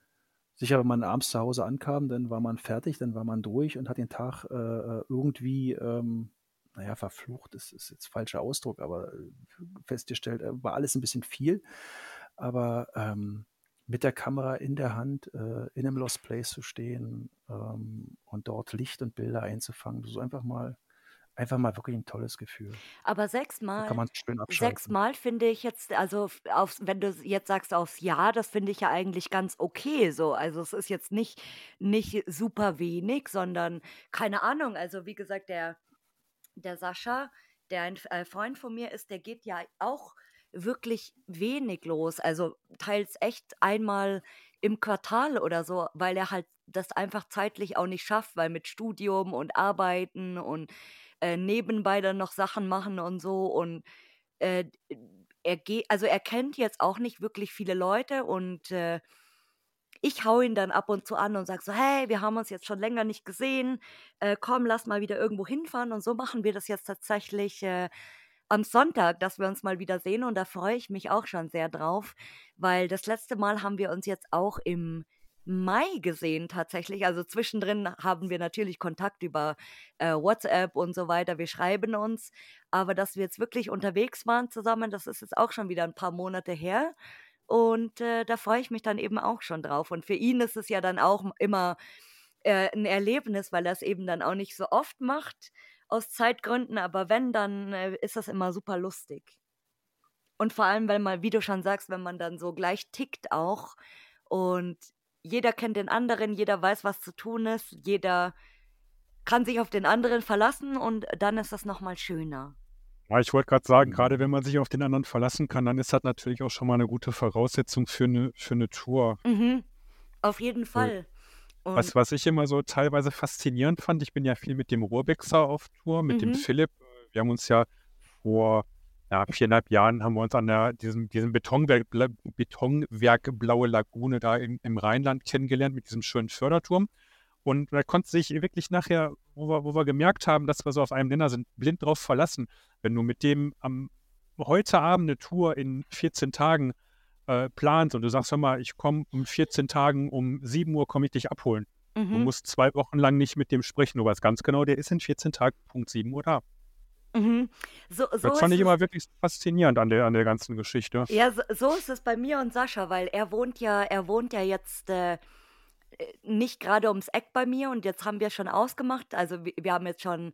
Sicher, wenn man abends zu Hause ankam, dann war man fertig, dann war man durch und hat den Tag äh, äh irgendwie, ähm, naja, verflucht, das ist jetzt falscher Ausdruck, aber äh, festgestellt, äh, war alles ein bisschen viel. Aber ähm, mit der Kamera in der Hand äh, in einem Lost Place zu stehen ähm, und dort Licht und Bilder einzufangen, so einfach mal einfach mal wirklich ein tolles Gefühl. Aber sechsmal, kann man schön abschalten. sechsmal finde ich jetzt, also aufs, wenn du jetzt sagst aufs Jahr, das finde ich ja eigentlich ganz okay so. Also es ist jetzt nicht, nicht super wenig, sondern keine Ahnung. Also wie gesagt, der, der Sascha, der ein äh, Freund von mir ist, der geht ja auch wirklich wenig los. Also teils echt einmal im Quartal oder so, weil er halt das einfach zeitlich auch nicht schafft, weil mit Studium und Arbeiten und äh, nebenbei dann noch Sachen machen und so. Und äh, er geht, also er kennt jetzt auch nicht wirklich viele Leute und äh, ich hau ihn dann ab und zu an und sag so, hey, wir haben uns jetzt schon länger nicht gesehen, äh, komm, lass mal wieder irgendwo hinfahren. Und so machen wir das jetzt tatsächlich äh, am Sonntag, dass wir uns mal wieder sehen. Und da freue ich mich auch schon sehr drauf, weil das letzte Mal haben wir uns jetzt auch im Mai gesehen tatsächlich. Also zwischendrin haben wir natürlich Kontakt über äh, WhatsApp und so weiter. Wir schreiben uns. Aber dass wir jetzt wirklich unterwegs waren zusammen, das ist jetzt auch schon wieder ein paar Monate her. Und äh, da freue ich mich dann eben auch schon drauf. Und für ihn ist es ja dann auch immer äh, ein Erlebnis, weil er es eben dann auch nicht so oft macht aus Zeitgründen. Aber wenn, dann äh, ist das immer super lustig. Und vor allem, weil man, wie du schon sagst, wenn man dann so gleich tickt auch und jeder kennt den anderen, jeder weiß, was zu tun ist, jeder kann sich auf den anderen verlassen und dann ist das nochmal schöner. Ja, ich wollte gerade sagen, gerade wenn man sich auf den anderen verlassen kann, dann ist das natürlich auch schon mal eine gute Voraussetzung für eine, für eine Tour. Mhm. Auf jeden Fall. Was, was ich immer so teilweise faszinierend fand, ich bin ja viel mit dem Rurbexer auf Tour, mit dem Mhm. Philipp. Wir haben uns ja vor ja, viereinhalb Jahren haben wir uns an der, diesem, diesem Betonwerk, Betonwerk Blaue Lagune da im, im Rheinland kennengelernt mit diesem schönen Förderturm. Und da konnte sich wirklich nachher, wo wir, wo wir gemerkt haben, dass wir so auf einem Nenner sind, blind drauf verlassen. Wenn du mit dem am heute Abend eine Tour in 14 Tagen äh, planst und du sagst, hör mal, ich komme um 14 Tagen um 7 Uhr komme ich dich abholen. Du Mhm. musst zwei Wochen lang nicht mit dem sprechen. Du weißt ganz genau, der ist in 14 Tagen Punkt 7 Uhr da. Mhm. So, so Das fand ich immer wirklich faszinierend an der, an der ganzen Geschichte. ja, so, so ist es bei mir und Sascha, weil er wohnt ja, er wohnt ja jetzt äh, nicht gerade ums Eck bei mir und jetzt haben wir schon ausgemacht, also wir, wir haben jetzt schon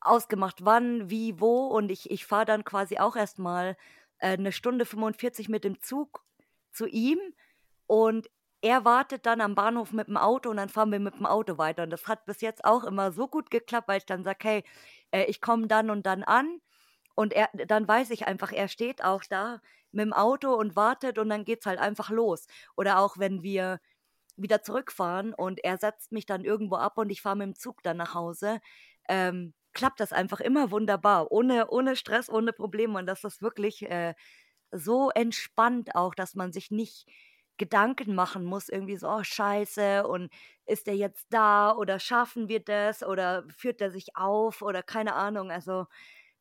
ausgemacht, wann, wie, wo und ich, ich fahre dann quasi auch erstmal äh, eine Stunde 45 mit dem Zug zu ihm und er wartet dann am Bahnhof mit dem Auto und dann fahren wir mit dem Auto weiter. Und das hat bis jetzt auch immer so gut geklappt, weil ich dann sage, hey, äh, ich komme dann und dann an Und er, dann weiß ich einfach, er steht auch da mit dem Auto und wartet und dann geht's halt einfach los. Oder auch wenn wir wieder zurückfahren und er setzt mich dann irgendwo ab und ich fahre mit dem Zug dann nach Hause, ähm, klappt das einfach immer wunderbar, ohne, ohne Stress, ohne Probleme. Und das ist wirklich äh, so entspannt auch, dass man sich nicht Gedanken machen muss, irgendwie so, oh scheiße, und ist er jetzt da oder schaffen wir das oder führt er sich auf oder keine Ahnung. Also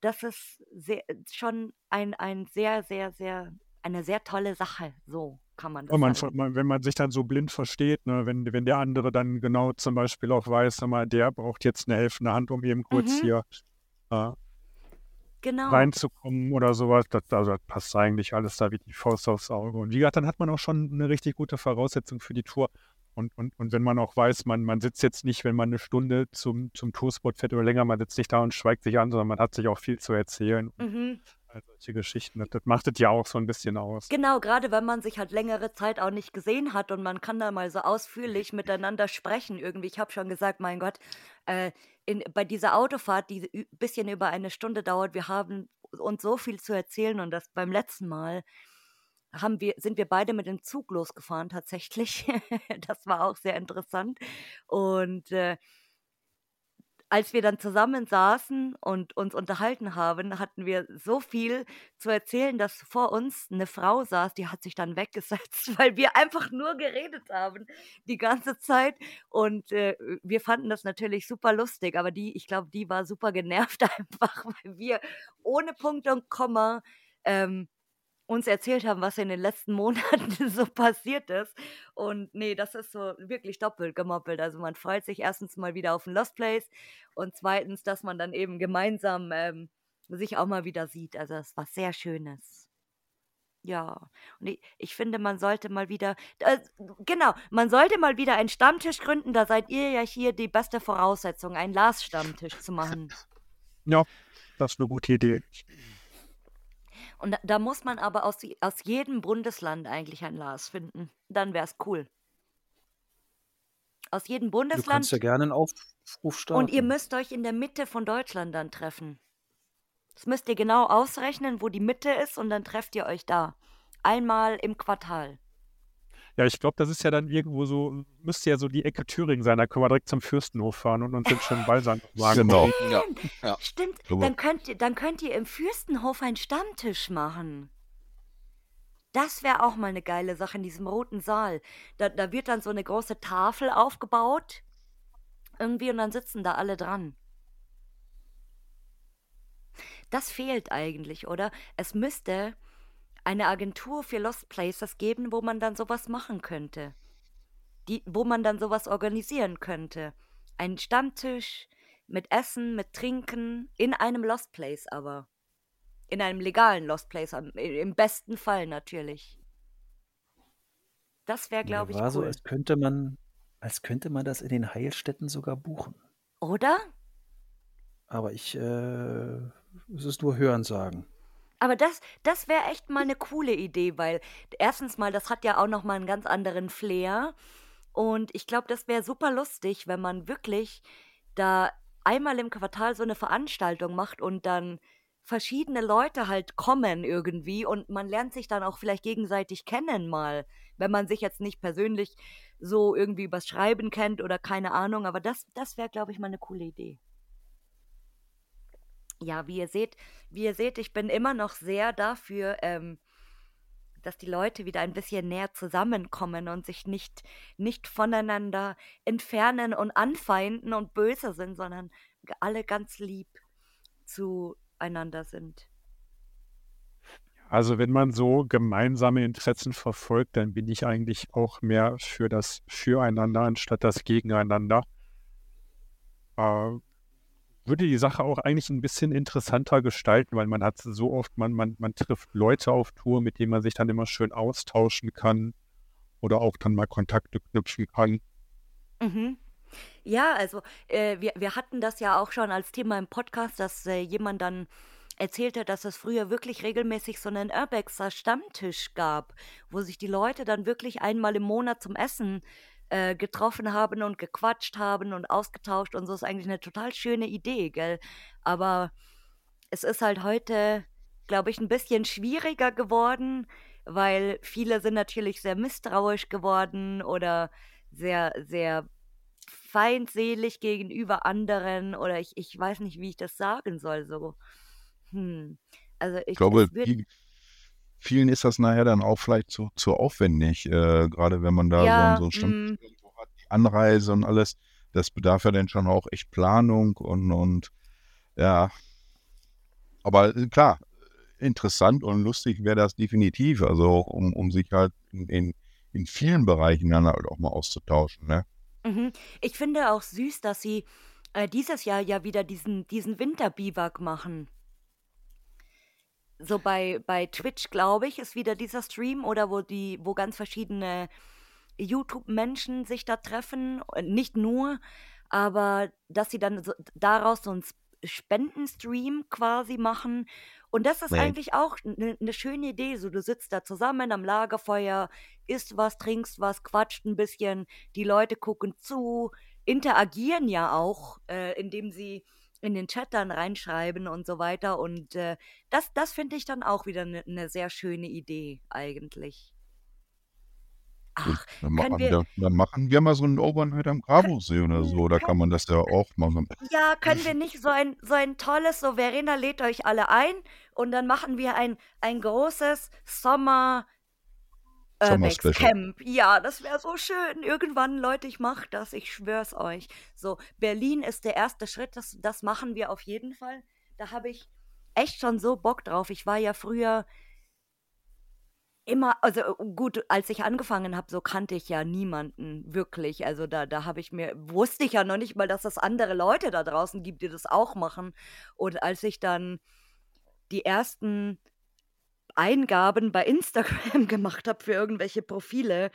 das ist sehr, schon ein, ein sehr, sehr, sehr, eine sehr tolle Sache, so kann man das Und man, sagen. wenn man sich dann so blind versteht, ne, wenn, wenn der andere dann genau zum Beispiel auch weiß, sag mal, der braucht jetzt eine helfende Hand, um eben kurz Mhm. hier äh, Genau. reinzukommen oder sowas, das, also das passt eigentlich alles da wie die Faust aufs Auge. Und wie gesagt, dann hat man auch schon eine richtig gute Voraussetzung für die Tour. Und, und, und wenn man auch weiß, man, man sitzt jetzt nicht, wenn man eine Stunde zum, zum Tourspot fährt oder länger, man sitzt nicht da und schweigt sich an, sondern man hat sich auch viel zu erzählen. Mhm. All solche Geschichten, das, das macht es ja auch so ein bisschen aus. Genau, gerade wenn man sich halt längere Zeit auch nicht gesehen hat und man kann da mal so ausführlich miteinander sprechen irgendwie. Ich habe schon gesagt, mein Gott, äh, in, bei dieser Autofahrt, die ein bisschen über eine Stunde dauert, wir haben uns so viel zu erzählen und das beim letzten Mal haben wir, sind wir beide mit dem Zug losgefahren tatsächlich. das war auch sehr interessant. Und äh, als wir dann zusammen saßen und uns unterhalten haben, hatten wir so viel zu erzählen, dass vor uns eine Frau saß, die hat sich dann weggesetzt, weil wir einfach nur geredet haben die ganze Zeit. Und äh, wir fanden das natürlich super lustig, aber die, ich glaube, die war super genervt einfach, weil wir ohne Punkt und Komma ähm, uns erzählt haben, was in den letzten Monaten so passiert ist. Und nee, das ist so wirklich doppelt gemoppelt. Also man freut sich erstens mal wieder auf ein Lost Place und zweitens, dass man dann eben gemeinsam ähm, sich auch mal wieder sieht. Also es war sehr Schönes. Ja, und ich, ich finde, man sollte mal wieder, äh, genau, man sollte mal wieder einen Stammtisch gründen. Da seid ihr ja hier die beste Voraussetzung, einen Lars-Stammtisch zu machen. Ja, das ist eine gute Idee. Und da, da muss man aber aus, aus jedem Bundesland eigentlich ein Lars finden. Dann wäre es cool. Aus jedem Du kannst Bundesland. ja gerne einen Aufruf starten. Und ihr müsst euch in der Mitte von Deutschland dann treffen. Das müsst ihr genau ausrechnen, wo die Mitte ist, und dann trefft ihr euch da. Einmal im Quartal. Ja, ich glaube, das ist ja dann irgendwo so, müsste ja so die Ecke Thüringen sein, da können wir direkt zum Fürstenhof fahren und uns den schönen Balsam wagen. Genau. Ja, ja. Stimmt, dann könnt, ihr, dann könnt ihr im Fürstenhof einen Stammtisch machen. Das wäre auch mal eine geile Sache in diesem roten Saal. Da, da wird dann so eine große Tafel aufgebaut. Irgendwie und dann sitzen da alle dran. Das fehlt eigentlich, oder? Es müsste eine Agentur für Lost Places geben, wo man dann sowas machen könnte. Die, wo man dann sowas organisieren könnte. Ein Stammtisch mit Essen, mit Trinken, in einem Lost Place aber. In einem legalen Lost Place, im besten Fall natürlich. Das wäre, glaube ich, war so, cool. als könnte man, als könnte man das in den Heilstätten sogar buchen. Oder? Aber ich, äh, es ist nur Hörensagen. Aber das, das wäre echt mal eine coole Idee, weil erstens mal, das hat ja auch noch mal einen ganz anderen Flair. Und ich glaube, das wäre super lustig, wenn man wirklich da einmal im Quartal so eine Veranstaltung macht und dann verschiedene Leute halt kommen irgendwie und man lernt sich dann auch vielleicht gegenseitig kennen mal, wenn man sich jetzt nicht persönlich so irgendwie übers Schreiben kennt oder keine Ahnung, aber das, das wäre, glaube ich, mal eine coole Idee. Ja, wie ihr seht, wie ihr seht, ich bin immer noch sehr dafür, ähm, dass die Leute wieder ein bisschen näher zusammenkommen und sich nicht, nicht voneinander entfernen und anfeinden und böse sind, sondern alle ganz lieb zueinander sind. Also wenn man so gemeinsame Interessen verfolgt, dann bin ich eigentlich auch mehr für das Füreinander anstatt das Gegeneinander. Äh, würde die Sache auch eigentlich ein bisschen interessanter gestalten, weil man hat so oft, man, man, man trifft Leute auf Tour, mit denen man sich dann immer schön austauschen kann oder auch dann mal Kontakte knüpfen kann. Mhm. Ja, also äh, wir, wir hatten das ja auch schon als Thema im Podcast, dass äh, jemand dann erzählte, dass es früher wirklich regelmäßig so einen Urbexer Stammtisch gab, wo sich die Leute dann wirklich einmal im Monat zum Essen äh, getroffen haben und gequatscht haben und ausgetauscht und so ist eigentlich eine total schöne Idee, gell? Aber es ist halt heute, glaube ich, ein bisschen schwieriger geworden, weil viele sind natürlich sehr misstrauisch geworden oder sehr, sehr feindselig gegenüber anderen oder ich, ich weiß nicht, wie ich das sagen soll. So. Hm. Also ich, ich glaube, vielen ist das nachher dann auch vielleicht zu, zu aufwendig, äh, gerade wenn man da ja, so, so Stand mm. hat, die Anreise und alles. Das bedarf ja dann schon auch echt Planung und, und ja. Aber äh, klar, interessant und lustig wäre das definitiv. Also um, um sich halt in, in, in vielen Bereichen dann halt auch mal auszutauschen. Ne? Mhm. Ich finde auch süß, dass sie äh, dieses Jahr ja wieder diesen, diesen Winterbiwak machen. So bei, bei Twitch, glaube ich, ist wieder dieser Stream oder wo die, wo ganz verschiedene YouTube-Menschen sich da treffen. Nicht nur, aber dass sie dann so, daraus so einen Spendenstream quasi machen. Und das ist nee. eigentlich auch eine ne schöne Idee. So, du sitzt da zusammen am Lagerfeuer, isst was, trinkst was, quatscht ein bisschen, die Leute gucken zu, interagieren ja auch, äh, indem sie in den Chat dann reinschreiben und so weiter. Und äh, das, das finde ich dann auch wieder eine ne sehr schöne Idee eigentlich. Ach, dann, machen wir, dann machen wir mal so einen Overnight am Grabosee oder so, da kann man das ja auch machen. Ja, können wir nicht so ein, so ein tolles, so Verena lädt euch alle ein und dann machen wir ein, ein großes Sommer, Urbex Camp. Ja, das wäre so schön. Irgendwann, Leute, ich mache das. Ich schwör's euch. So, Berlin ist der erste Schritt. Das, das machen wir auf jeden Fall. Da habe ich echt schon so Bock drauf. Ich war ja früher immer, also äh, gut, als ich angefangen habe, so kannte ich ja niemanden wirklich. Also da, da habe ich mir, wusste ich ja noch nicht mal, dass es andere Leute da draußen gibt, die das auch machen. Und als ich dann die ersten Eingaben bei Instagram gemacht habe für irgendwelche Profile,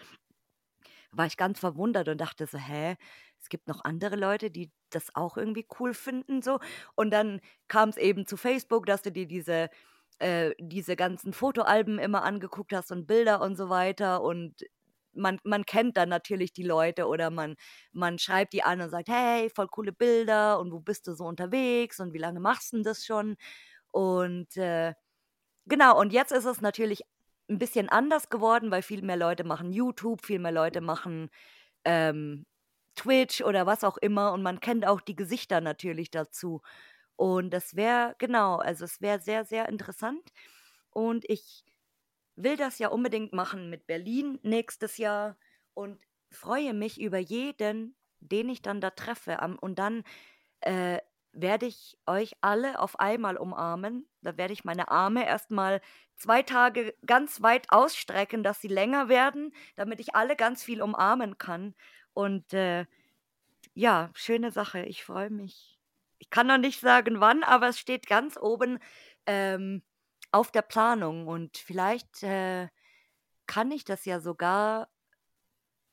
war ich ganz verwundert und dachte so, hä, es gibt noch andere Leute, die das auch irgendwie cool finden so. Und dann kam es eben zu Facebook, dass du dir diese äh, diese ganzen Fotoalben immer angeguckt hast und Bilder und so weiter und man, man kennt dann natürlich die Leute oder man, man schreibt die an und sagt, hey, voll coole Bilder und wo bist du so unterwegs und wie lange machst du das schon? Und äh, Genau, und jetzt ist es natürlich ein bisschen anders geworden, weil viel mehr Leute machen YouTube, viel mehr Leute machen, ähm, Twitch oder was auch immer. Und man kennt auch die Gesichter natürlich dazu. Und das wäre genau, also es wäre sehr, sehr interessant. Und ich will das ja unbedingt machen mit Berlin nächstes Jahr und freue mich über jeden, den ich dann da treffe. Und dann, äh werde ich euch alle auf einmal umarmen. Da werde ich meine Arme erstmal zwei Tage ganz weit ausstrecken, dass sie länger werden, damit ich alle ganz viel umarmen kann. Und äh, ja, schöne Sache. Ich freue mich. Ich kann noch nicht sagen, wann, aber es steht ganz oben ähm, auf der Planung. Und vielleicht äh, kann ich das ja sogar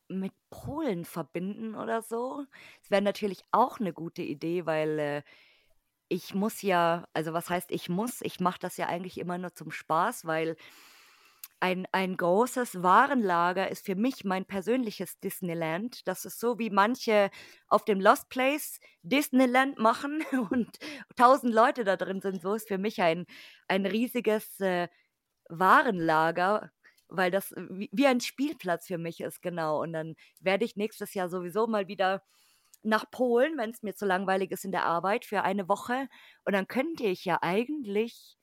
mit Polen verbinden oder so. Das wäre natürlich auch eine gute Idee, weil, äh, ich muss ja also was heißt ich muss? Ich mache das ja eigentlich immer nur zum Spaß, weil ein ein großes Warenlager ist für mich mein persönliches Disneyland. Das ist so, wie manche auf dem Lost Place Disneyland machen und tausend Leute da drin sind. So ist für mich ein ein riesiges, äh, Warenlager weil das äh, wie, wie ein Spielplatz für mich ist, genau. Und dann werde ich nächstes Jahr sowieso mal wieder nach Polen, wenn es mir zu langweilig ist in der Arbeit, für eine Woche. Und dann könnte ich ja eigentlich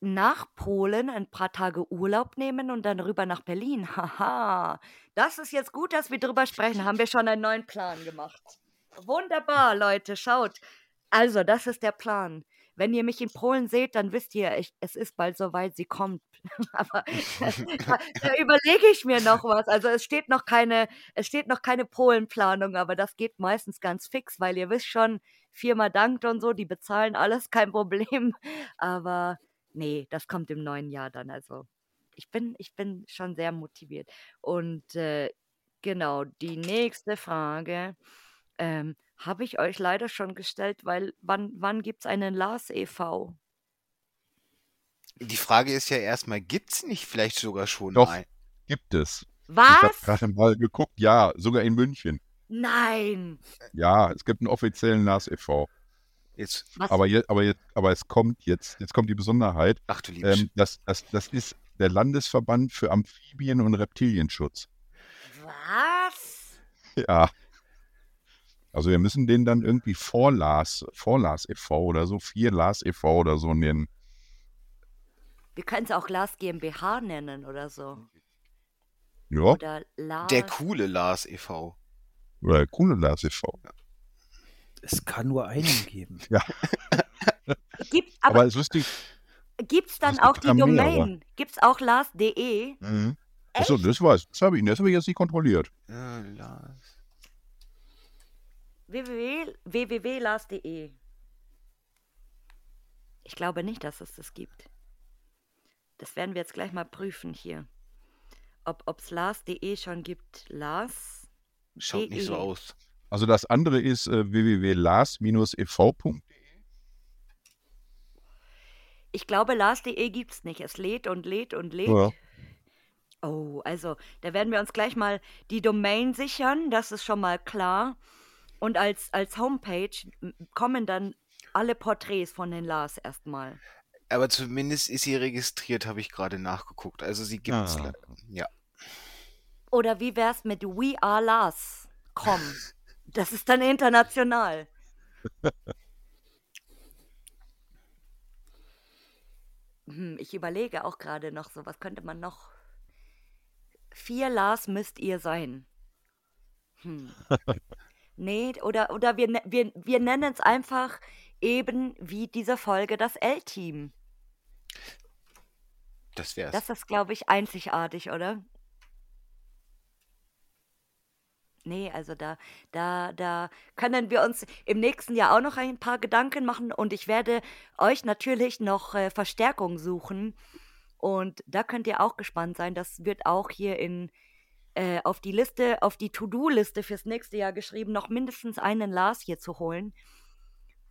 nach Polen ein paar Tage Urlaub nehmen und dann rüber nach Berlin. Haha, das ist jetzt gut, dass wir drüber sprechen. Haben wir schon einen neuen Plan gemacht. Wunderbar, Leute, schaut. Also, das ist der Plan. Wenn ihr mich in Polen seht, dann wisst ihr, ich, es ist bald soweit, sie kommt. Aber da, da überlege ich mir noch was. Also es steht noch keine, es steht noch keine Polenplanung, aber das geht meistens ganz fix, weil ihr wisst schon, Firma dankt und so, die bezahlen alles, kein Problem. Aber nee, das kommt im neuen Jahr dann. Also ich bin, ich bin schon sehr motiviert. Und äh, genau, die nächste Frage. Ähm, habe ich euch leider schon gestellt, weil wann, wann gibt es einen Lars e.V.? Die Frage ist ja erstmal, gibt es nicht vielleicht sogar schon Doch, einen? gibt es. Was? Ich habe gerade mal geguckt, ja, sogar in München. Nein. Ja, es gibt einen offiziellen Lars e.V. Jetzt. Aber, je, aber, jetzt, aber es kommt jetzt, jetzt kommt die Besonderheit. Ach du liebe Ähm, das, das, das ist der Landesverband für Amphibien- und Reptilienschutz. Was? Ja. Also wir müssen den dann irgendwie Vorlas, Vorlas e.V. oder so, Vierlas e.V. oder so nennen. Wir können es auch Lars GmbH nennen oder so. Ja, Oder Lars. Der coole Lars e.V. oder coole Las e.V. Es kann nur einen geben. Gibt, Aber, aber es ist lustig. gibt's dann es gibt auch die. Domain? Gibt's auch lars.de? Mhm. Achso, das weiß das habe ich, das habe ich jetzt nicht kontrolliert. Ja, Lars. Www www.lars.de. Ich glaube nicht, dass es das gibt. Das werden wir jetzt gleich mal prüfen hier. Ob es lars.de schon gibt. Lars. Schaut nicht so DE. aus. Also das andere ist äh, www.las-ev.de. Ich glaube, lars.de gibt es nicht. Es lädt und lädt und lädt. Ja. Oh, also da werden wir uns gleich mal die Domain sichern, das ist schon mal klar. Und als, als Homepage kommen dann alle Porträts von den Lars erstmal. Aber zumindest ist sie registriert, habe ich gerade nachgeguckt. Also sie gibt es. Ah. Ja. Oder wie wär's mit We Are Lars? Komm. Das ist dann international. Hm, ich überlege auch gerade noch so, was könnte man noch? Vier Lars müsst ihr sein. Hm. Nee, oder, oder wir, ne- wir, wir nennen es einfach eben wie diese Folge das L-Team. Das wär's. Das ist, glaube ich, einzigartig, oder? Nee, also da, da, da können wir uns im nächsten Jahr auch noch ein paar Gedanken machen und ich werde euch natürlich noch äh, Verstärkung suchen. Und da könnt ihr auch gespannt sein. Das wird auch hier in äh, auf die Liste, auf die To-Do-Liste fürs nächste Jahr geschrieben, noch mindestens einen Lars hier zu holen.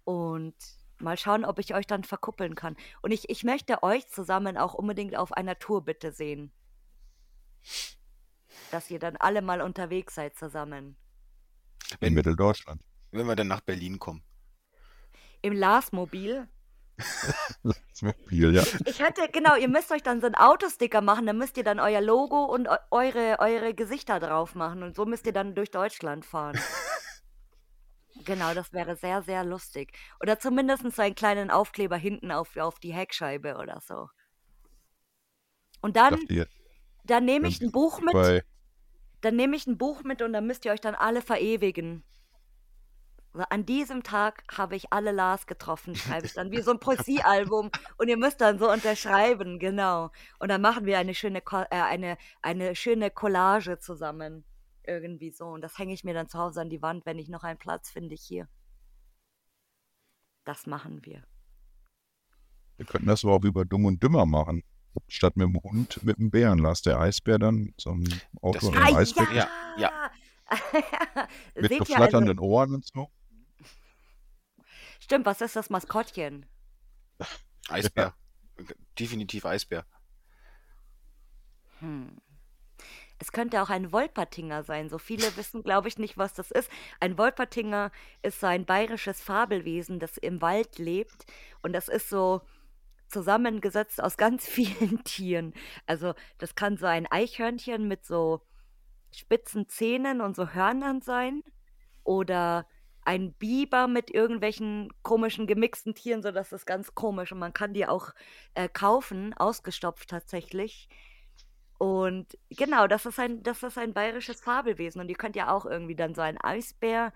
Und mal schauen, ob ich euch dann verkuppeln kann. Und ich, ich möchte euch zusammen auch unbedingt auf einer Tour bitte sehen. Dass ihr dann alle mal unterwegs seid zusammen. In Mitteldeutschland. wenn wir dann nach Berlin kommen. Im Lars-Mobil. Das ja. Ich hätte, genau, ihr müsst euch dann so einen Autosticker machen, dann müsst ihr dann euer Logo und eu- eure, eure Gesichter drauf machen und so müsst ihr dann durch Deutschland fahren. Genau, das wäre sehr, sehr lustig. Oder zumindest so einen kleinen Aufkleber hinten auf, auf die Heckscheibe oder so. Und dann, ihr, dann nehme ich ein Buch mit, dann nehme ich ein Buch mit und dann müsst ihr euch dann alle verewigen. An diesem Tag habe ich alle Lars getroffen, schreibe ich dann wie so ein Poesiealbum und ihr müsst dann so unterschreiben, genau. Und dann machen wir eine schöne, äh, eine, eine schöne Collage zusammen. Irgendwie so. Und das hänge ich mir dann zu Hause an die Wand, wenn ich noch einen Platz finde hier. Das machen wir. wir könnten das aber auch über Dumm und Dümmer machen. Statt mit dem Hund, mit dem Bären. Lass der Eisbär dann mit so einem Auto Das und Ah, Eisbär ja, ja. mit Seht ihr also, geflatternden Ohren und so. Stimmt, was ist das Maskottchen? Eisbär. Definitiv Eisbär. Hm. Es könnte auch ein Wolpertinger sein. So viele wissen, glaube ich, nicht, was das ist. Ein Wolpertinger ist so ein bayerisches Fabelwesen, das im Wald lebt. Und das ist so zusammengesetzt aus ganz vielen Tieren. Also das kann so ein Eichhörnchen mit so spitzen Zähnen und so Hörnern sein. Oder ein Biber mit irgendwelchen komischen gemixten Tieren, so das ist ganz komisch. Und man kann die auch äh, kaufen, ausgestopft tatsächlich. Und genau, das ist ein, das ist ein bayerisches Fabelwesen. Und ihr könnt ja auch irgendwie dann so einen Eisbär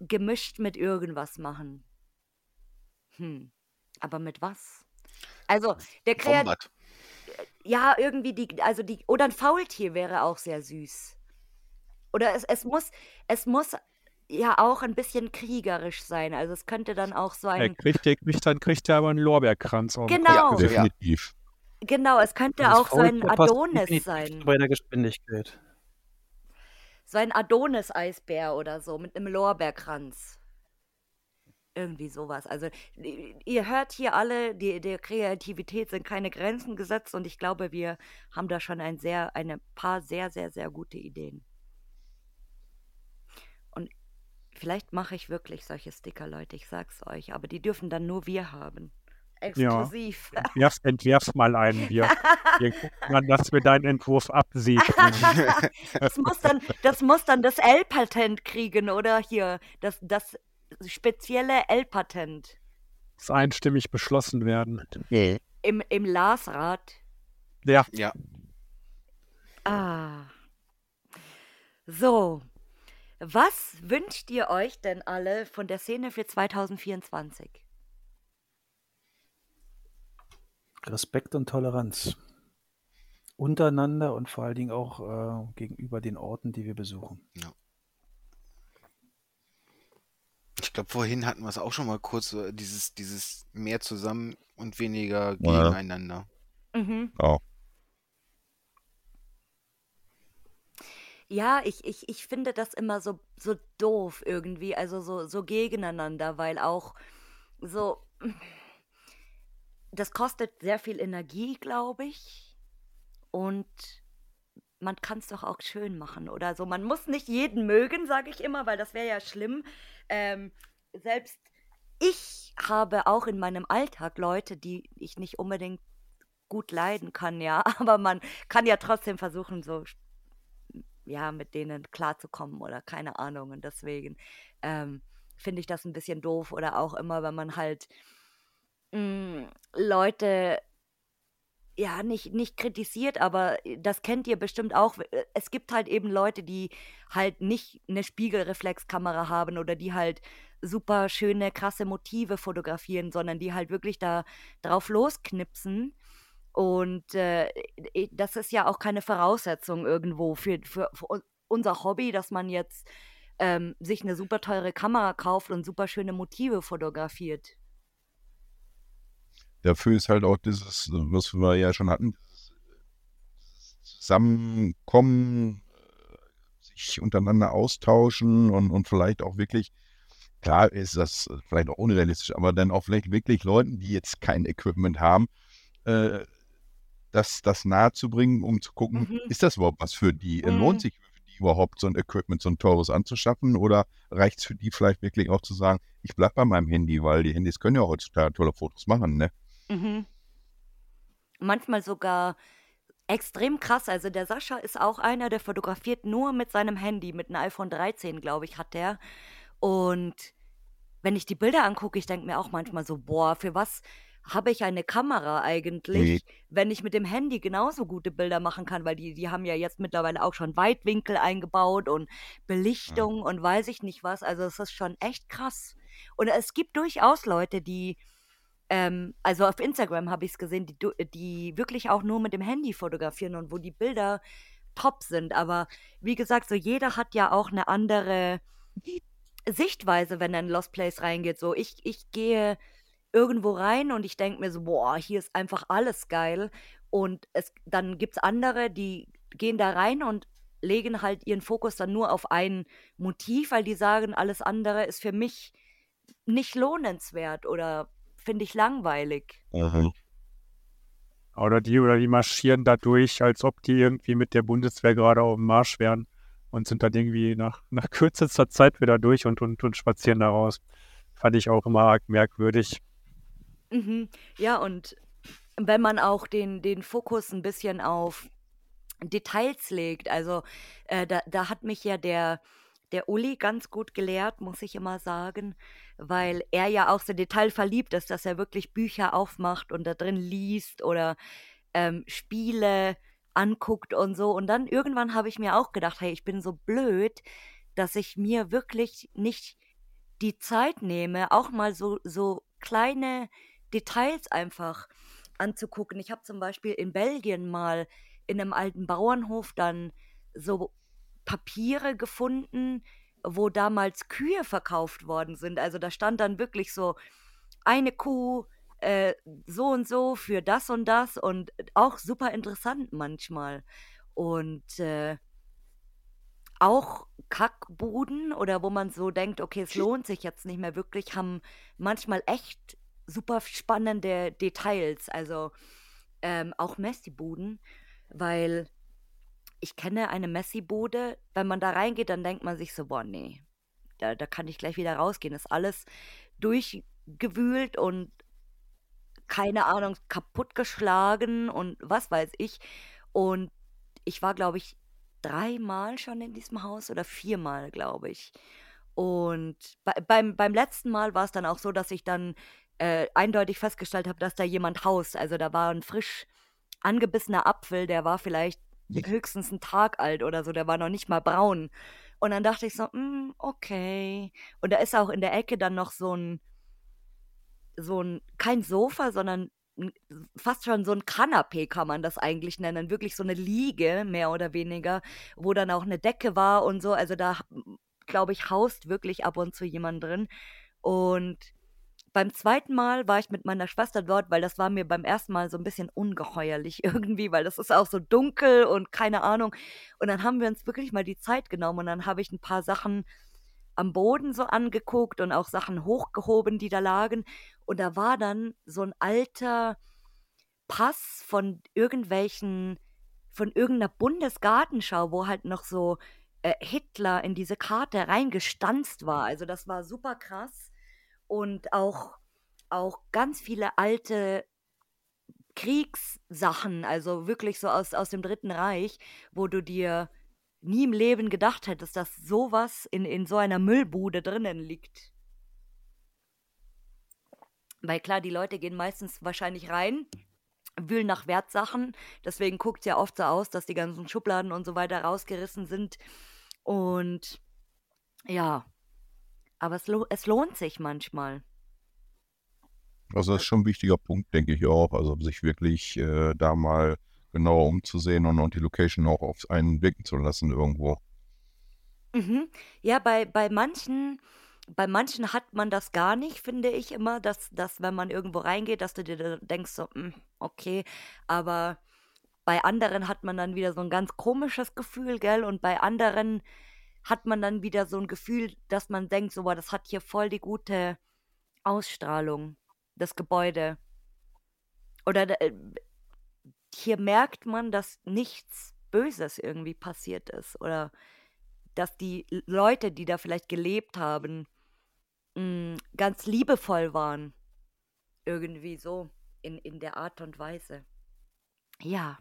gemischt mit irgendwas machen. Hm. Aber mit was? Also, der Kreat Wombat. ja, irgendwie die, also die, oder ein Faultier wäre auch sehr süß. Oder es, es muss, es muss ja auch ein bisschen kriegerisch sein. Also es könnte dann auch so Er ein, kriegt, der kriegt, dann kriegt er aber einen Lorbeerkranz. Genau. Ja, also. Definitiv. genau, es könnte Das auch so ein Adonis sein. Bei der Geschwindigkeit. So ein Adonis-Eisbär oder so mit einem Lorbeerkranz. Irgendwie sowas. Also, ihr hört hier alle, die, der Kreativität sind keine Grenzen gesetzt und ich glaube, wir haben da schon ein sehr, eine paar sehr, sehr, sehr gute Ideen. Und Vielleicht mache ich wirklich solche Sticker, Leute, ich sag's euch, aber die dürfen dann nur wir haben. Exklusiv. Ja. Entwerf, entwerf mal einen. Wir, wir gucken dann, dass wir deinen Entwurf absegnen. das, muss dann, das muss dann das L-Patent kriegen, oder hier, das, das spezielle L-Patent. Das einstimmig beschlossen werden. Im, im Larsrad. Ja. Ja. Ah. So. Was wünscht ihr euch denn alle von der Szene für 2024? Respekt und Toleranz. Untereinander und vor allen Dingen auch äh, gegenüber den Orten, die wir besuchen. Ja. Ich glaube, vorhin hatten wir es auch schon mal kurz, äh, dieses, dieses mehr zusammen und weniger Ja. gegeneinander. Mhm. Ja. Ja, ich, ich, ich finde das immer so, so doof irgendwie, also so, so gegeneinander, weil auch so, das kostet sehr viel Energie, glaube ich. Und man kann es doch auch schön machen oder so. Man muss nicht jeden mögen, sage ich immer, weil das wäre ja schlimm. Ähm, selbst ich habe auch in meinem Alltag Leute, die ich nicht unbedingt gut leiden kann, ja. Aber man kann ja trotzdem versuchen, so ja, mit denen klarzukommen oder keine Ahnung. Und deswegen ähm, finde ich das ein bisschen doof. Oder auch immer, wenn man halt mh, Leute ja, nicht, nicht kritisiert, aber das kennt ihr bestimmt auch. Es gibt halt eben Leute, die halt nicht eine Spiegelreflexkamera haben oder die halt super schöne, krasse Motive fotografieren, sondern die halt wirklich da drauf losknipsen. Und äh, das ist ja auch keine Voraussetzung irgendwo für, für, für unser Hobby, dass man jetzt ähm, sich eine super teure Kamera kauft und super schöne Motive fotografiert. Dafür ist halt auch dieses, was wir ja schon hatten, Zusammenkommen, äh, sich untereinander austauschen und, und vielleicht auch wirklich, klar ist das vielleicht auch unrealistisch, aber dann auch vielleicht wirklich Leuten, die jetzt kein Equipment haben, äh, das, das nahe zu bringen, um zu gucken, Mhm. ist das überhaupt was für die? Mhm. Lohnt sich für die überhaupt so ein Equipment, so ein teures anzuschaffen? Oder reicht es für die vielleicht wirklich auch zu sagen, ich bleibe bei meinem Handy, weil die Handys können ja heutzutage tolle Fotos machen, ne? Mhm. Manchmal sogar extrem krass. Also der Sascha ist auch einer, der fotografiert nur mit seinem Handy, mit einem iPhone 13, glaube ich, hat der. Und wenn ich die Bilder angucke, ich denke mir auch manchmal so, boah, für was habe ich eine Kamera eigentlich, wenn ich mit dem Handy genauso gute Bilder machen kann, weil die, die haben ja jetzt mittlerweile auch schon Weitwinkel eingebaut und Belichtung und weiß ich nicht was. Also es ist schon echt krass. Und es gibt durchaus Leute, die, ähm, also auf Instagram habe ich es gesehen, die, die wirklich auch nur mit dem Handy fotografieren und wo die Bilder top sind. Aber wie gesagt, so jeder hat ja auch eine andere Sichtweise, wenn er in Lost Place reingeht. So, ich, ich gehe irgendwo rein und ich denke mir so, boah, hier ist einfach alles geil. Und es, dann gibt es andere, die gehen da rein und legen halt ihren Fokus dann nur auf ein Motiv, weil die sagen, alles andere ist für mich nicht lohnenswert oder finde ich langweilig. Oder die, oder die marschieren da durch, als ob die irgendwie mit der Bundeswehr gerade auf dem Marsch wären und sind dann irgendwie nach, nach kürzester Zeit wieder durch und, und, und spazieren da raus. Fand ich auch immer arg merkwürdig. Mhm. Ja, und wenn man auch den, den Fokus ein bisschen auf Details legt, also äh, da, da hat mich ja der, der Uli ganz gut gelehrt, muss ich immer sagen, weil er ja auch so detailverliebt ist, dass er wirklich Bücher aufmacht und da drin liest oder ähm, Spiele anguckt und so. Und dann irgendwann habe ich mir auch gedacht, hey, ich bin so blöd, dass ich mir wirklich nicht die Zeit nehme, auch mal so, so kleine Details einfach anzugucken. Ich habe zum Beispiel in Belgien mal in einem alten Bauernhof dann so Papiere gefunden, wo damals Kühe verkauft worden sind. Also da stand dann wirklich so eine Kuh äh, so und so für das und das und auch super interessant manchmal. Und äh, auch Kackbuden oder wo man so denkt, okay, es lohnt sich jetzt nicht mehr wirklich, haben manchmal echt super spannende Details. Also ähm, auch Messi-Buden, weil ich kenne eine Messi-Bude, wenn man da reingeht, dann denkt man sich so, boah, nee, da, da kann ich gleich wieder rausgehen. Ist alles durchgewühlt und keine Ahnung, kaputtgeschlagen und was weiß ich. Und ich war, glaube ich, dreimal schon in diesem Haus oder viermal, glaube ich. Und bei, beim, beim letzten Mal war es dann auch so, dass ich dann äh, eindeutig festgestellt habe, dass da jemand haust. Also da war ein frisch angebissener Apfel, der war vielleicht höchstens einen Tag alt oder so, der war noch nicht mal braun. Und dann dachte ich so, mm, okay. Und da ist auch in der Ecke dann noch so ein, so ein, kein Sofa, sondern fast schon so ein Kanapee kann man das eigentlich nennen. Wirklich so eine Liege, mehr oder weniger, wo dann auch eine Decke war und so. Also da, glaube ich, haust wirklich ab und zu jemand drin. Und beim zweiten Mal war ich mit meiner Schwester dort, weil das war mir beim ersten Mal so ein bisschen ungeheuerlich irgendwie, weil das ist auch so dunkel und keine Ahnung. Und dann haben wir uns wirklich mal die Zeit genommen und dann habe ich ein paar Sachen am Boden so angeguckt und auch Sachen hochgehoben, die da lagen. Und da war dann so ein alter Pass von irgendwelchen, von irgendeiner Bundesgartenschau, wo halt noch so äh, Hitler in diese Karte reingestanzt war. Also das war super krass und auch, auch ganz viele alte Kriegssachen, also wirklich so aus, aus dem Dritten Reich, wo du dir nie im Leben gedacht hättest, dass sowas in, in so einer Müllbude drinnen liegt. Weil klar, die Leute gehen meistens wahrscheinlich rein, wühlen nach Wertsachen. Deswegen guckt es ja oft so aus, dass die ganzen Schubladen und so weiter rausgerissen sind. Und ja, aber es, lo es lohnt sich manchmal. Also das ist schon ein wichtiger Punkt, denke ich auch. Also sich wirklich äh, da mal genauer umzusehen und, und die Location auch auf einen blicken zu lassen irgendwo. Mhm. Ja, bei, bei manchen, bei manchen hat man das gar nicht, finde ich immer, dass, dass wenn man irgendwo reingeht, dass du dir denkst, so, hm, okay, aber bei anderen hat man dann wieder so ein ganz komisches Gefühl, gell? Und bei anderen hat man dann wieder so ein Gefühl, dass man denkt, so, boah, das hat hier voll die gute Ausstrahlung, das Gebäude. Oder äh, hier merkt man, dass nichts Böses irgendwie passiert ist. Oder dass die Leute, die da vielleicht gelebt haben, mh, hm, ganz liebevoll waren. Irgendwie so in, in der Art und Weise. Ja,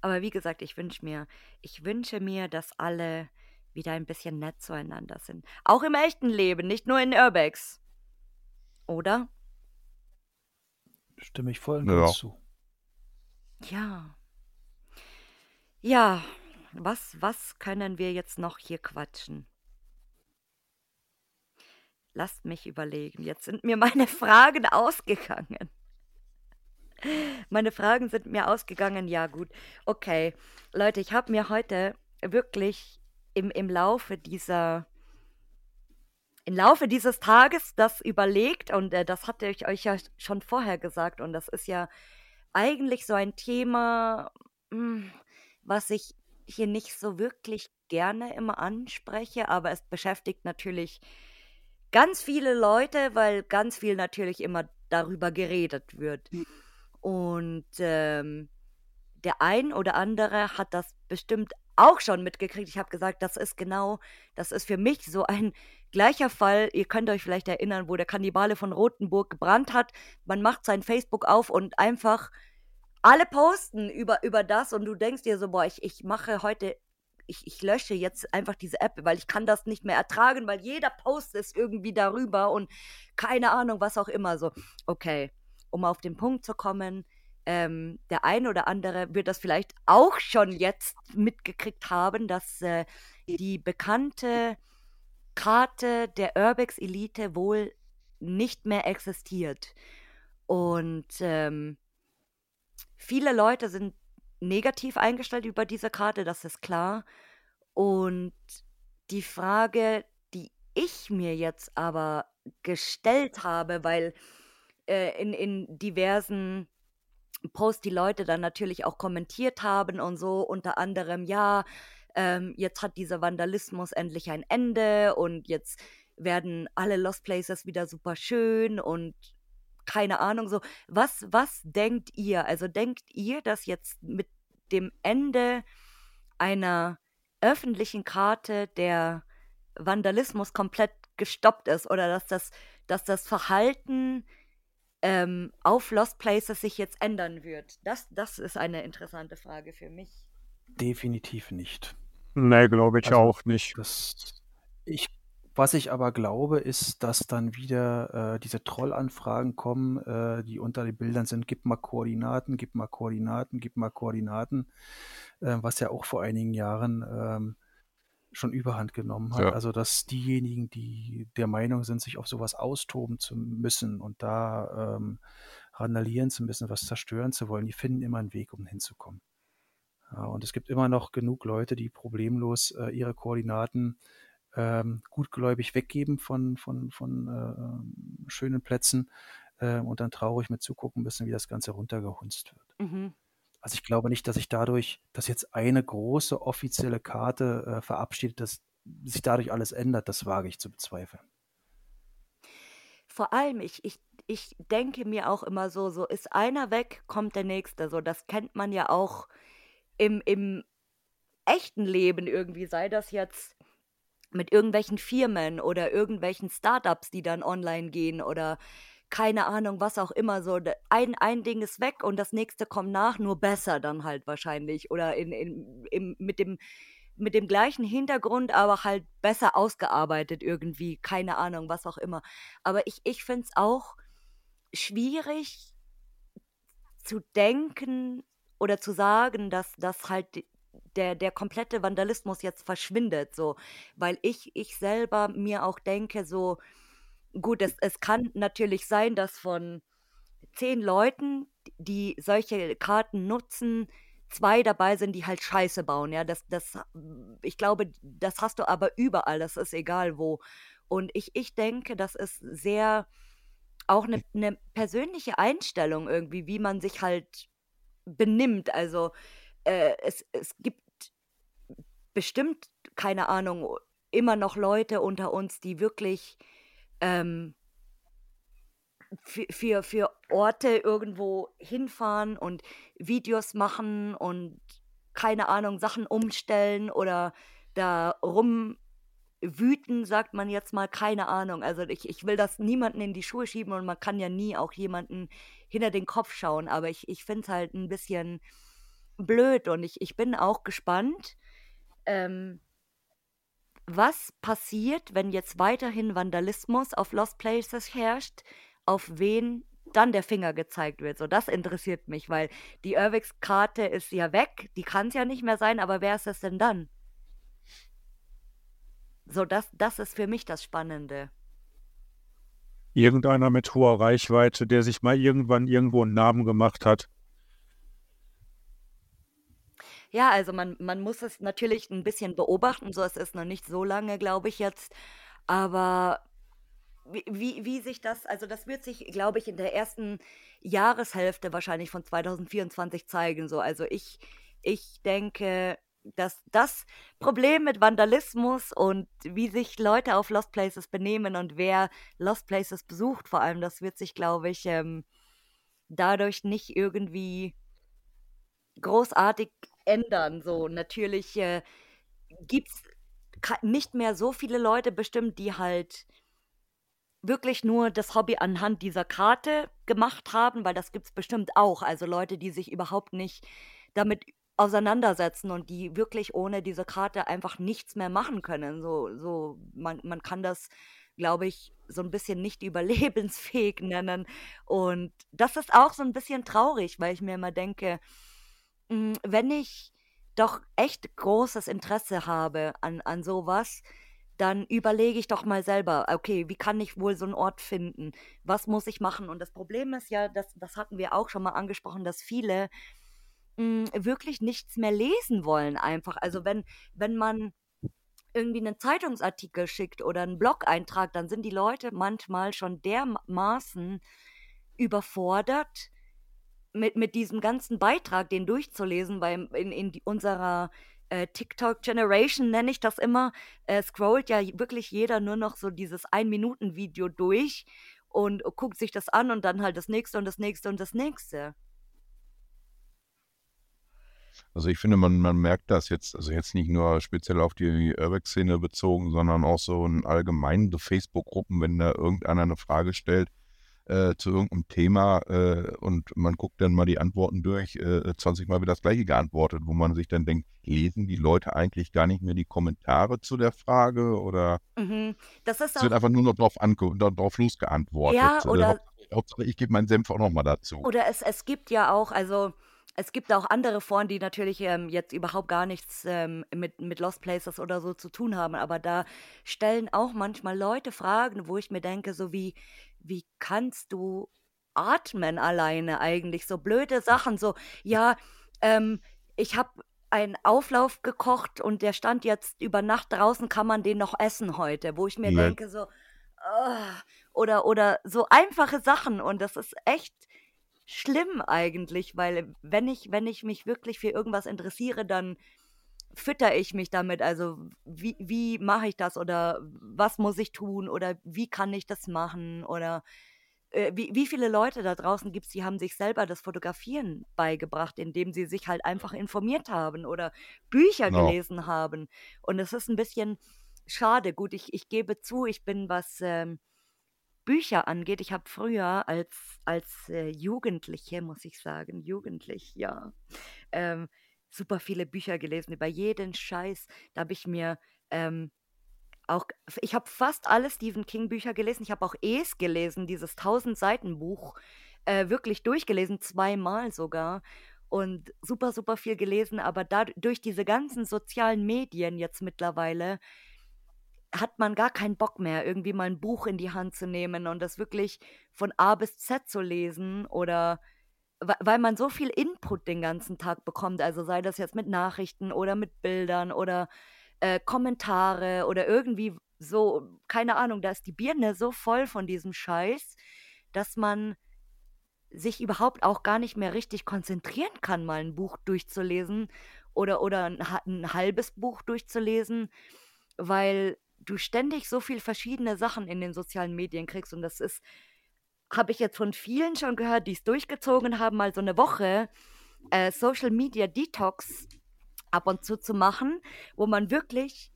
aber wie gesagt, ich wünsche mir, ich wünsche mir, dass alle wieder ein bisschen nett zueinander sind. Auch im echten Leben, nicht nur in Urbex. Oder? Stimme ich voll und ja. zu. Ja. Ja, was, was können wir jetzt noch hier quatschen? Lasst mich überlegen. Jetzt sind mir meine Fragen ausgegangen. Meine Fragen sind mir ausgegangen. Ja, gut. Okay. Leute, ich habe mir heute wirklich im, im Laufe dieser im Laufe dieses Tages das überlegt und äh, das hatte ich euch ja schon vorher gesagt und das ist ja eigentlich so ein Thema, mh, hm, was ich hier nicht so wirklich gerne immer anspreche, aber es beschäftigt natürlich ganz viele Leute, weil ganz viel natürlich immer darüber geredet wird. Hm. Und ähm, der ein oder andere hat das bestimmt auch schon mitgekriegt. Ich habe gesagt, das ist genau, das ist für mich so ein gleicher Fall. Ihr könnt euch vielleicht erinnern, wo der Kannibale von Rothenburg gebrannt hat. Man macht sein Facebook auf und einfach alle posten über, über das und du denkst dir so, boah, ich, ich mache heute, ich, ich lösche jetzt einfach diese App, weil ich kann das nicht mehr ertragen, weil jeder Post ist irgendwie darüber und keine Ahnung, was auch immer so. Okay, um auf den Punkt zu kommen, ähm, der ein oder andere wird das vielleicht auch schon jetzt mitgekriegt haben, dass äh, die bekannte Karte der Urbex Elite wohl nicht mehr existiert. Und ähm, viele Leute sind negativ eingestellt über diese Karte, das ist klar. Und die Frage, die ich mir jetzt aber gestellt habe, weil äh, in, in diversen Post die Leute dann natürlich auch kommentiert haben und so, unter anderem, ja, ähm, jetzt hat dieser Vandalismus endlich ein Ende und jetzt werden alle Lost Places wieder super schön und keine Ahnung so. Was, was denkt ihr? Also denkt ihr, dass jetzt mit dem Ende einer öffentlichen Karte der Vandalismus komplett gestoppt ist oder dass das, dass das Verhalten ähm, auf Lost Places sich jetzt ändern wird? Das, das ist eine interessante Frage für mich. Definitiv nicht. Nee, glaube ich Also, auch nicht. Das, ich, was ich aber glaube, ist, dass dann wieder äh, diese Trollanfragen kommen, äh, die unter den Bildern sind, gib mal Koordinaten, gib mal Koordinaten, gib mal Koordinaten, äh, was ja auch vor einigen Jahren ähm, schon überhand genommen hat. Ja. Also dass diejenigen, die der Meinung sind, sich auf sowas austoben zu müssen und da ähm, randalieren zu müssen, was zerstören zu wollen, die finden immer einen Weg, um hinzukommen. Ja, und es gibt immer noch genug Leute, die problemlos äh, ihre Koordinaten ähm, gutgläubig weggeben von, von, von äh, ähm, schönen Plätzen äh, und dann traurig mit zugucken müssen, wie das Ganze runtergehunzt wird. Mhm. Also ich glaube nicht, dass sich dadurch, dass jetzt eine große offizielle Karte äh, verabschiedet, dass sich dadurch alles ändert, das wage ich zu bezweifeln. Vor allem, ich, ich, ich denke mir auch immer so, so ist einer weg, kommt der nächste. So, das kennt man ja auch im, im echten Leben irgendwie, sei das jetzt mit irgendwelchen Firmen oder irgendwelchen Startups, die dann online gehen oder keine Ahnung, was auch immer. So, ein, ein Ding ist weg und das nächste kommt nach, nur besser dann halt wahrscheinlich. Oder in, in, im, mit, dem, mit dem gleichen Hintergrund, aber halt besser ausgearbeitet irgendwie. Keine Ahnung, was auch immer. Aber ich, ich finde es auch schwierig zu denken oder zu sagen, dass das halt der, der komplette Vandalismus jetzt verschwindet, so, weil ich, ich selber mir auch denke, so, gut, es, es kann natürlich sein, dass von zehn Leuten, die solche Karten nutzen, zwei dabei sind, die halt Scheiße bauen, ja, das, das, ich glaube, das hast du aber überall, das ist egal wo. Und ich, ich denke, das ist sehr auch eine, eine persönliche Einstellung irgendwie, wie man sich halt benimmt. Also äh, es, es gibt bestimmt, keine Ahnung, immer noch Leute unter uns, die wirklich ähm, für, für, für Orte irgendwo hinfahren und Videos machen und keine Ahnung, Sachen umstellen oder da rumwüten, sagt man jetzt mal, keine Ahnung. Also ich, ich will das niemanden in die Schuhe schieben und man kann ja nie auch jemanden hinter den Kopf schauen, aber ich, ich finde es halt ein bisschen blöd und ich, ich bin auch gespannt, ähm, was passiert, wenn jetzt weiterhin Vandalismus auf Lost Places herrscht, auf wen dann der Finger gezeigt wird. So, das interessiert mich, weil die Irvix-Karte ist ja weg, die kann es ja nicht mehr sein, aber wer ist es denn dann? So, das, das ist für mich das Spannende. Irgendeiner mit hoher Reichweite, der sich mal irgendwann irgendwo einen Namen gemacht hat. Ja, also man, man muss es natürlich ein bisschen beobachten. So, es ist noch nicht so lange, glaube ich jetzt. Aber wie, wie, wie sich das, also das wird sich, glaube ich, in der ersten Jahreshälfte wahrscheinlich von 2024 zeigen. So, also ich, ich denke, dass das Problem mit Vandalismus und wie sich Leute auf Lost Places benehmen und wer Lost Places besucht, vor allem, das wird sich, glaube ich, ähm, dadurch nicht irgendwie großartig ändern. So, natürlich äh, gibt es nicht mehr so viele Leute bestimmt, die halt wirklich nur das Hobby anhand dieser Karte gemacht haben, weil das gibt es bestimmt auch. Also Leute, die sich überhaupt nicht damit auseinandersetzen und die wirklich ohne diese Karte einfach nichts mehr machen können. So, so man, man kann das, glaube ich, so ein bisschen nicht überlebensfähig nennen. Und das ist auch so ein bisschen traurig, weil ich mir immer denke, wenn ich doch echt großes Interesse habe an, an sowas, dann überlege ich doch mal selber, okay, wie kann ich wohl so einen Ort finden? Was muss ich machen? Und das Problem ist ja, das, das hatten wir auch schon mal angesprochen, dass viele mh, wirklich nichts mehr lesen wollen einfach. Also wenn, wenn man irgendwie einen Zeitungsartikel schickt oder einen Blog-Eintrag, dann sind die Leute manchmal schon dermaßen überfordert, mit, mit diesem ganzen Beitrag, den durchzulesen, weil in, in unserer äh, TikTok-Generation nenne ich das immer, äh, scrollt ja wirklich jeder nur noch so dieses Ein-Minuten-Video durch und guckt sich das an und dann halt das nächste und das nächste und das nächste. Also ich finde, man, man merkt das jetzt, also jetzt nicht nur speziell auf die Urbex-Szene bezogen, sondern auch so in allgemeinen Facebook-Gruppen, wenn da irgendeiner eine Frage stellt äh, zu irgendeinem Thema äh, und man guckt dann mal die Antworten durch, äh, 20 Mal wird das gleiche geantwortet, wo man sich dann denkt, lesen die Leute eigentlich gar nicht mehr die Kommentare zu der Frage oder Mhm. Das ist es wird einfach nur noch drauf, ange drauf losgeantwortet. ja, oder Hauptsache ich gebe meinen Senf auch nochmal dazu. Oder es, es gibt ja auch, also es gibt auch andere Foren, die natürlich ähm, jetzt überhaupt gar nichts ähm, mit, mit Lost Places oder so zu tun haben, aber da stellen auch manchmal Leute Fragen, wo ich mir denke, so wie, wie kannst du atmen alleine eigentlich? So blöde Sachen, so, ja, ähm, ich habe einen Auflauf gekocht und der stand jetzt über Nacht draußen, kann man den noch essen heute? Wo ich mir Ja. denke, so, ah, oder, oder so einfache Sachen und das ist echt schlimm eigentlich, weil wenn ich, wenn ich mich wirklich für irgendwas interessiere, dann fütter ich mich damit. Also wie, wie mache ich das oder was muss ich tun oder wie kann ich das machen oder äh, wie, wie viele Leute da draußen gibt es, die haben sich selber das Fotografieren beigebracht, indem sie sich halt einfach informiert haben oder Bücher Genau. gelesen haben. Und es ist ein bisschen schade. Gut, ich, ich gebe zu, ich bin was ähm, Bücher angeht. Ich habe früher als, als äh, Jugendliche, muss ich sagen, jugendlich, ja, ähm, super viele Bücher gelesen über jeden Scheiß. Da habe ich mir ähm, auch, ich habe fast alle Stephen King Bücher gelesen. Ich habe auch Es gelesen, dieses 1000 Seiten Buch, äh, wirklich durchgelesen, zweimal sogar. Und super, super viel gelesen, aber da, durch diese ganzen sozialen Medien jetzt mittlerweile hat man gar keinen Bock mehr, irgendwie mal ein Buch in die Hand zu nehmen und das wirklich von A bis Z zu lesen oder we- weil man so viel Input den ganzen Tag bekommt, also sei das jetzt mit Nachrichten oder mit Bildern oder äh, Kommentare oder irgendwie so, keine Ahnung, da ist die Birne so voll von diesem Scheiß, dass man sich überhaupt auch gar nicht mehr richtig konzentrieren kann, mal ein Buch durchzulesen oder, oder ein, ein halbes Buch durchzulesen, weil du ständig so viel verschiedene Sachen in den sozialen Medien kriegst und das ist, habe ich jetzt von vielen schon gehört, die es durchgezogen haben, mal so eine Woche äh, Social Media Detox ab und zu zu machen, wo man wirklich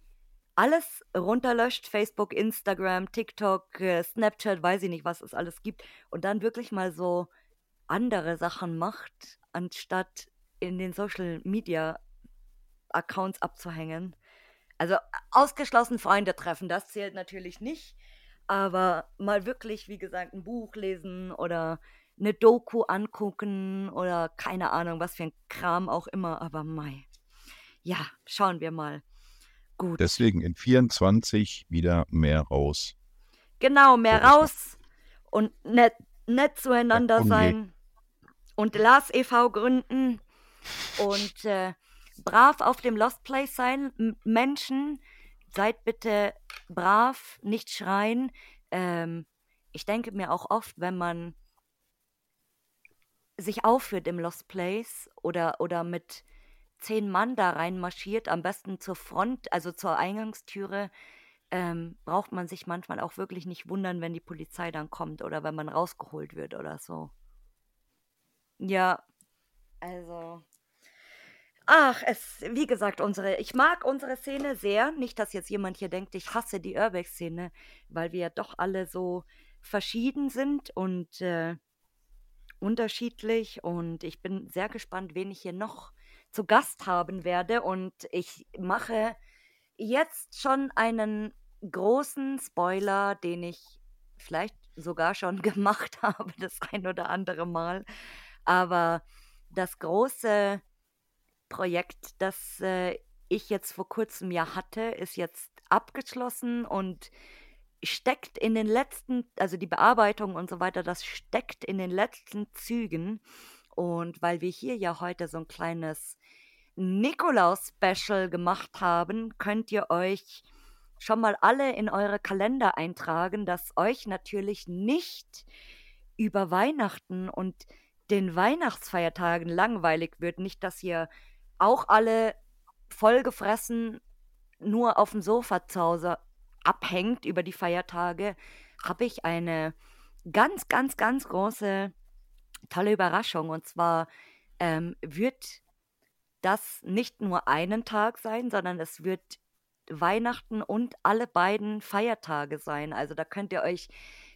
alles runterlöscht, Facebook, Instagram, TikTok, äh, Snapchat, weiß ich nicht, was es alles gibt, und dann wirklich mal so andere Sachen macht, anstatt in den Social Media Accounts abzuhängen. Also ausgeschlossen Freunde treffen, das zählt natürlich nicht, aber mal wirklich, wie gesagt, ein Buch lesen oder eine Doku angucken oder keine Ahnung, was für ein Kram auch immer, aber mei. Ja, schauen wir mal. Gut. Deswegen in 24 wieder mehr raus. Genau, mehr So raus und nett, nett zueinander Unge- sein und Lars e.V. gründen und äh, brav auf dem Lost Place sein. Menschen, seid bitte brav, nicht schreien. Ähm, ich denke mir auch oft, wenn man sich aufführt im Lost Place oder, oder mit zehn Mann da reinmarschiert, am besten zur Front, also zur Eingangstüre, ähm, braucht man sich manchmal auch wirklich nicht wundern, wenn die Polizei dann kommt oder wenn man rausgeholt wird oder so. Ja, also. Ach, es, wie gesagt, unsere, ich mag unsere Szene sehr. Nicht, dass jetzt jemand hier denkt, ich hasse die Urbex-Szene, weil wir ja doch alle so verschieden sind und äh, unterschiedlich. Und ich bin sehr gespannt, wen ich hier noch zu Gast haben werde. Und ich mache jetzt schon einen großen Spoiler, den ich vielleicht sogar schon gemacht habe, das ein oder andere Mal. Aber das große Projekt, das äh, ich jetzt vor kurzem ja hatte, ist jetzt abgeschlossen und steckt in den letzten, also die Bearbeitung und so weiter, das steckt in den letzten Zügen. Und weil wir hier ja heute so ein kleines Nikolaus-Special gemacht haben, könnt ihr euch schon mal alle in eure Kalender eintragen, dass euch natürlich nicht über Weihnachten und den Weihnachtsfeiertagen langweilig wird. Nicht, dass ihr auch alle vollgefressen nur auf dem Sofa zu Hause abhängt über die Feiertage, habe ich eine ganz, ganz, ganz große, tolle Überraschung. Und zwar ähm, wird das nicht nur einen Tag sein, sondern es wird Weihnachten und alle beiden Feiertage sein. Also da könnt ihr euch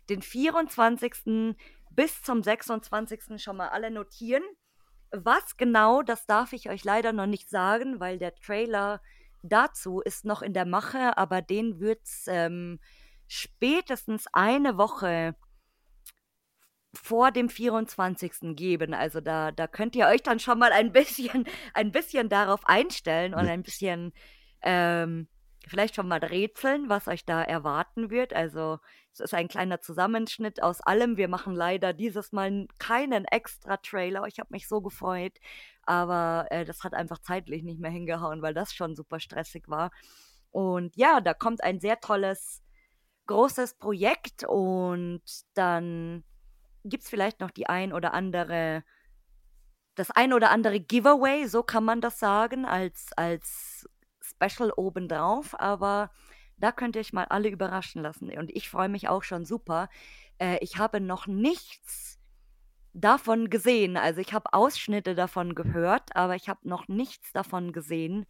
den 24. bis zum 26. schon mal alle notieren. Was genau, das darf ich euch leider noch nicht sagen, weil der Trailer dazu ist noch in der Mache, aber den wird es ähm, spätestens eine Woche vor dem 24. geben. Also da, da könnt ihr euch dann schon mal ein bisschen, ein bisschen darauf einstellen und ein bisschen ähm, vielleicht schon mal rätseln, was euch da erwarten wird. Also es ist ein kleiner Zusammenschnitt aus allem. Wir machen leider dieses Mal keinen extra Trailer. Ich habe mich so gefreut, aber äh, das hat einfach zeitlich nicht mehr hingehauen, weil das schon super stressig war. Und ja, da kommt ein sehr tolles, großes Projekt und dann gibt es vielleicht noch die ein oder andere, das ein oder andere Giveaway, so kann man das sagen, als, als Special obendrauf, aber da könnt ihr euch mal alle überraschen lassen. Und ich freue mich auch schon super. Äh, ich habe noch nichts davon gesehen. Also ich habe Ausschnitte davon gehört, aber ich habe noch nichts davon gesehen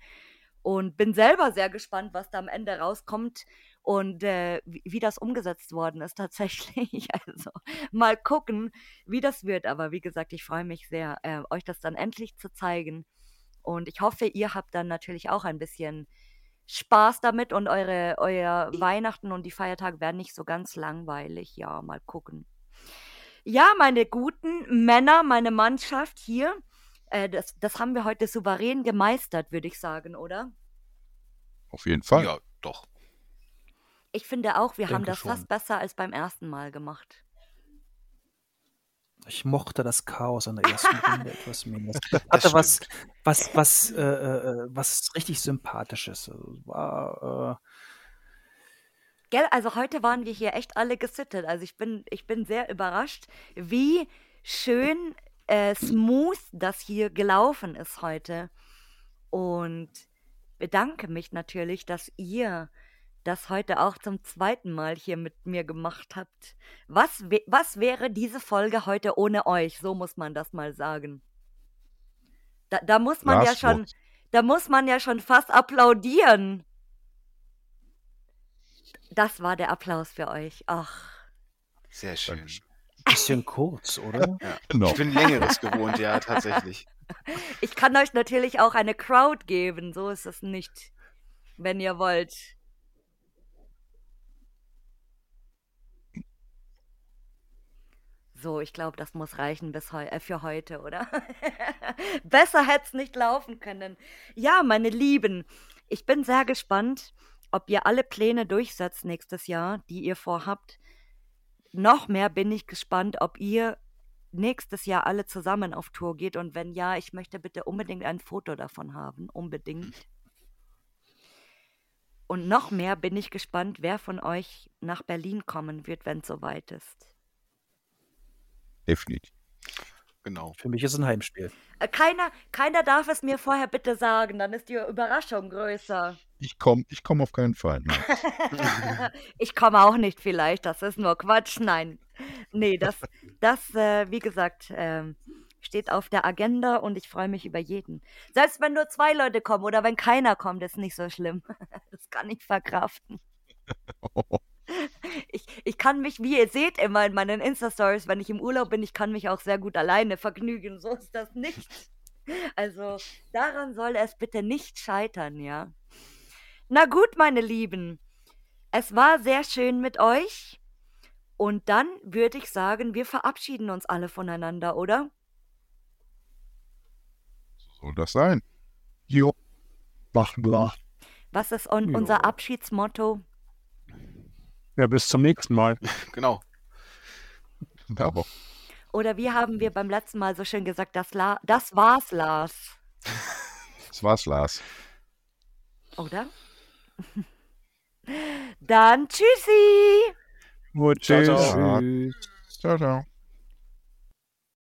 und bin selber sehr gespannt, was da am Ende rauskommt und äh, wie, wie, das umgesetzt worden ist tatsächlich. Also mal gucken, wie das wird. Aber wie gesagt, ich freue mich sehr, äh, euch das dann endlich zu zeigen. Und ich hoffe, ihr habt dann natürlich auch ein bisschen Spaß damit und eure, euer Weihnachten und die Feiertage werden nicht so ganz langweilig. Ja, mal gucken. Ja, meine guten Männer, meine Mannschaft hier, äh, das, das haben wir heute souverän gemeistert, würde ich sagen, oder? Auf jeden Fall. Ja, doch. Ich finde auch, wir Denke haben das schon. fast besser als beim ersten Mal gemacht. Ich mochte das Chaos in der ersten Runde etwas mehr. Hatte was, was, was, äh, äh, was richtig Sympathisches. Also, war, äh, Gell, also heute waren wir hier echt alle gesittet. Also ich bin, ich bin sehr überrascht, wie schön äh, smooth das hier gelaufen ist heute. Und bedanke mich natürlich, dass ihr das heute auch zum zweiten Mal hier mit mir gemacht habt. Was, was wäre diese Folge heute ohne euch? So muss man das mal sagen. Da, da muss man ja Last schon, Wort. da muss man ja schon fast applaudieren. Das war der Applaus für euch. Ach, Sehr schön. Bisschen kurz, oder? Genau. Ich bin längeres gewohnt, ja, tatsächlich. ich kann euch natürlich auch eine Crowd geben. So ist es nicht, wenn ihr wollt. So, ich glaube, das muss reichen bis heu äh, für heute, oder? Besser hätte es nicht laufen können. Ja, meine Lieben, ich bin sehr gespannt, ob ihr alle Pläne durchsetzt nächstes Jahr, die ihr vorhabt. Noch mehr bin ich gespannt, ob ihr nächstes Jahr alle zusammen auf Tour geht. Und wenn ja, ich möchte bitte unbedingt ein Foto davon haben. Unbedingt. Und noch mehr bin ich gespannt, wer von euch nach Berlin kommen wird, wenn es soweit ist. Definitiv. Genau. Für mich ist es ein Heimspiel. Äh, Keiner, keiner darf es mir vorher bitte sagen, dann ist die Überraschung größer. Ich komme ich komm auf keinen Fall. Nein. ich komme auch nicht vielleicht, das ist nur Quatsch. Nein. Nee, das, das äh, wie gesagt, ähm, steht auf der Agenda und ich freue mich über jeden. Selbst wenn nur zwei Leute kommen oder wenn keiner kommt, ist nicht so schlimm. das kann ich verkraften. Ich, ich kann mich, wie ihr seht, immer in meinen Insta-Stories, wenn ich im Urlaub bin, ich kann mich auch sehr gut alleine vergnügen. So ist das nicht. Also daran soll es bitte nicht scheitern, ja. Na gut, meine Lieben. Es war sehr schön mit euch. Und dann würde ich sagen, wir verabschieden uns alle voneinander, oder? Soll das sein? Jo. Machen wir. Was ist un Ja. unser Abschiedsmotto? Ja, bis zum nächsten Mal. Genau. Aber Oder wie haben wir beim letzten Mal so schön gesagt, das, La das war's, Lars. das war's, Lars. Oder? Dann tschüssi! Gut, Ciao, tschüss. ciao. Ciao, ciao.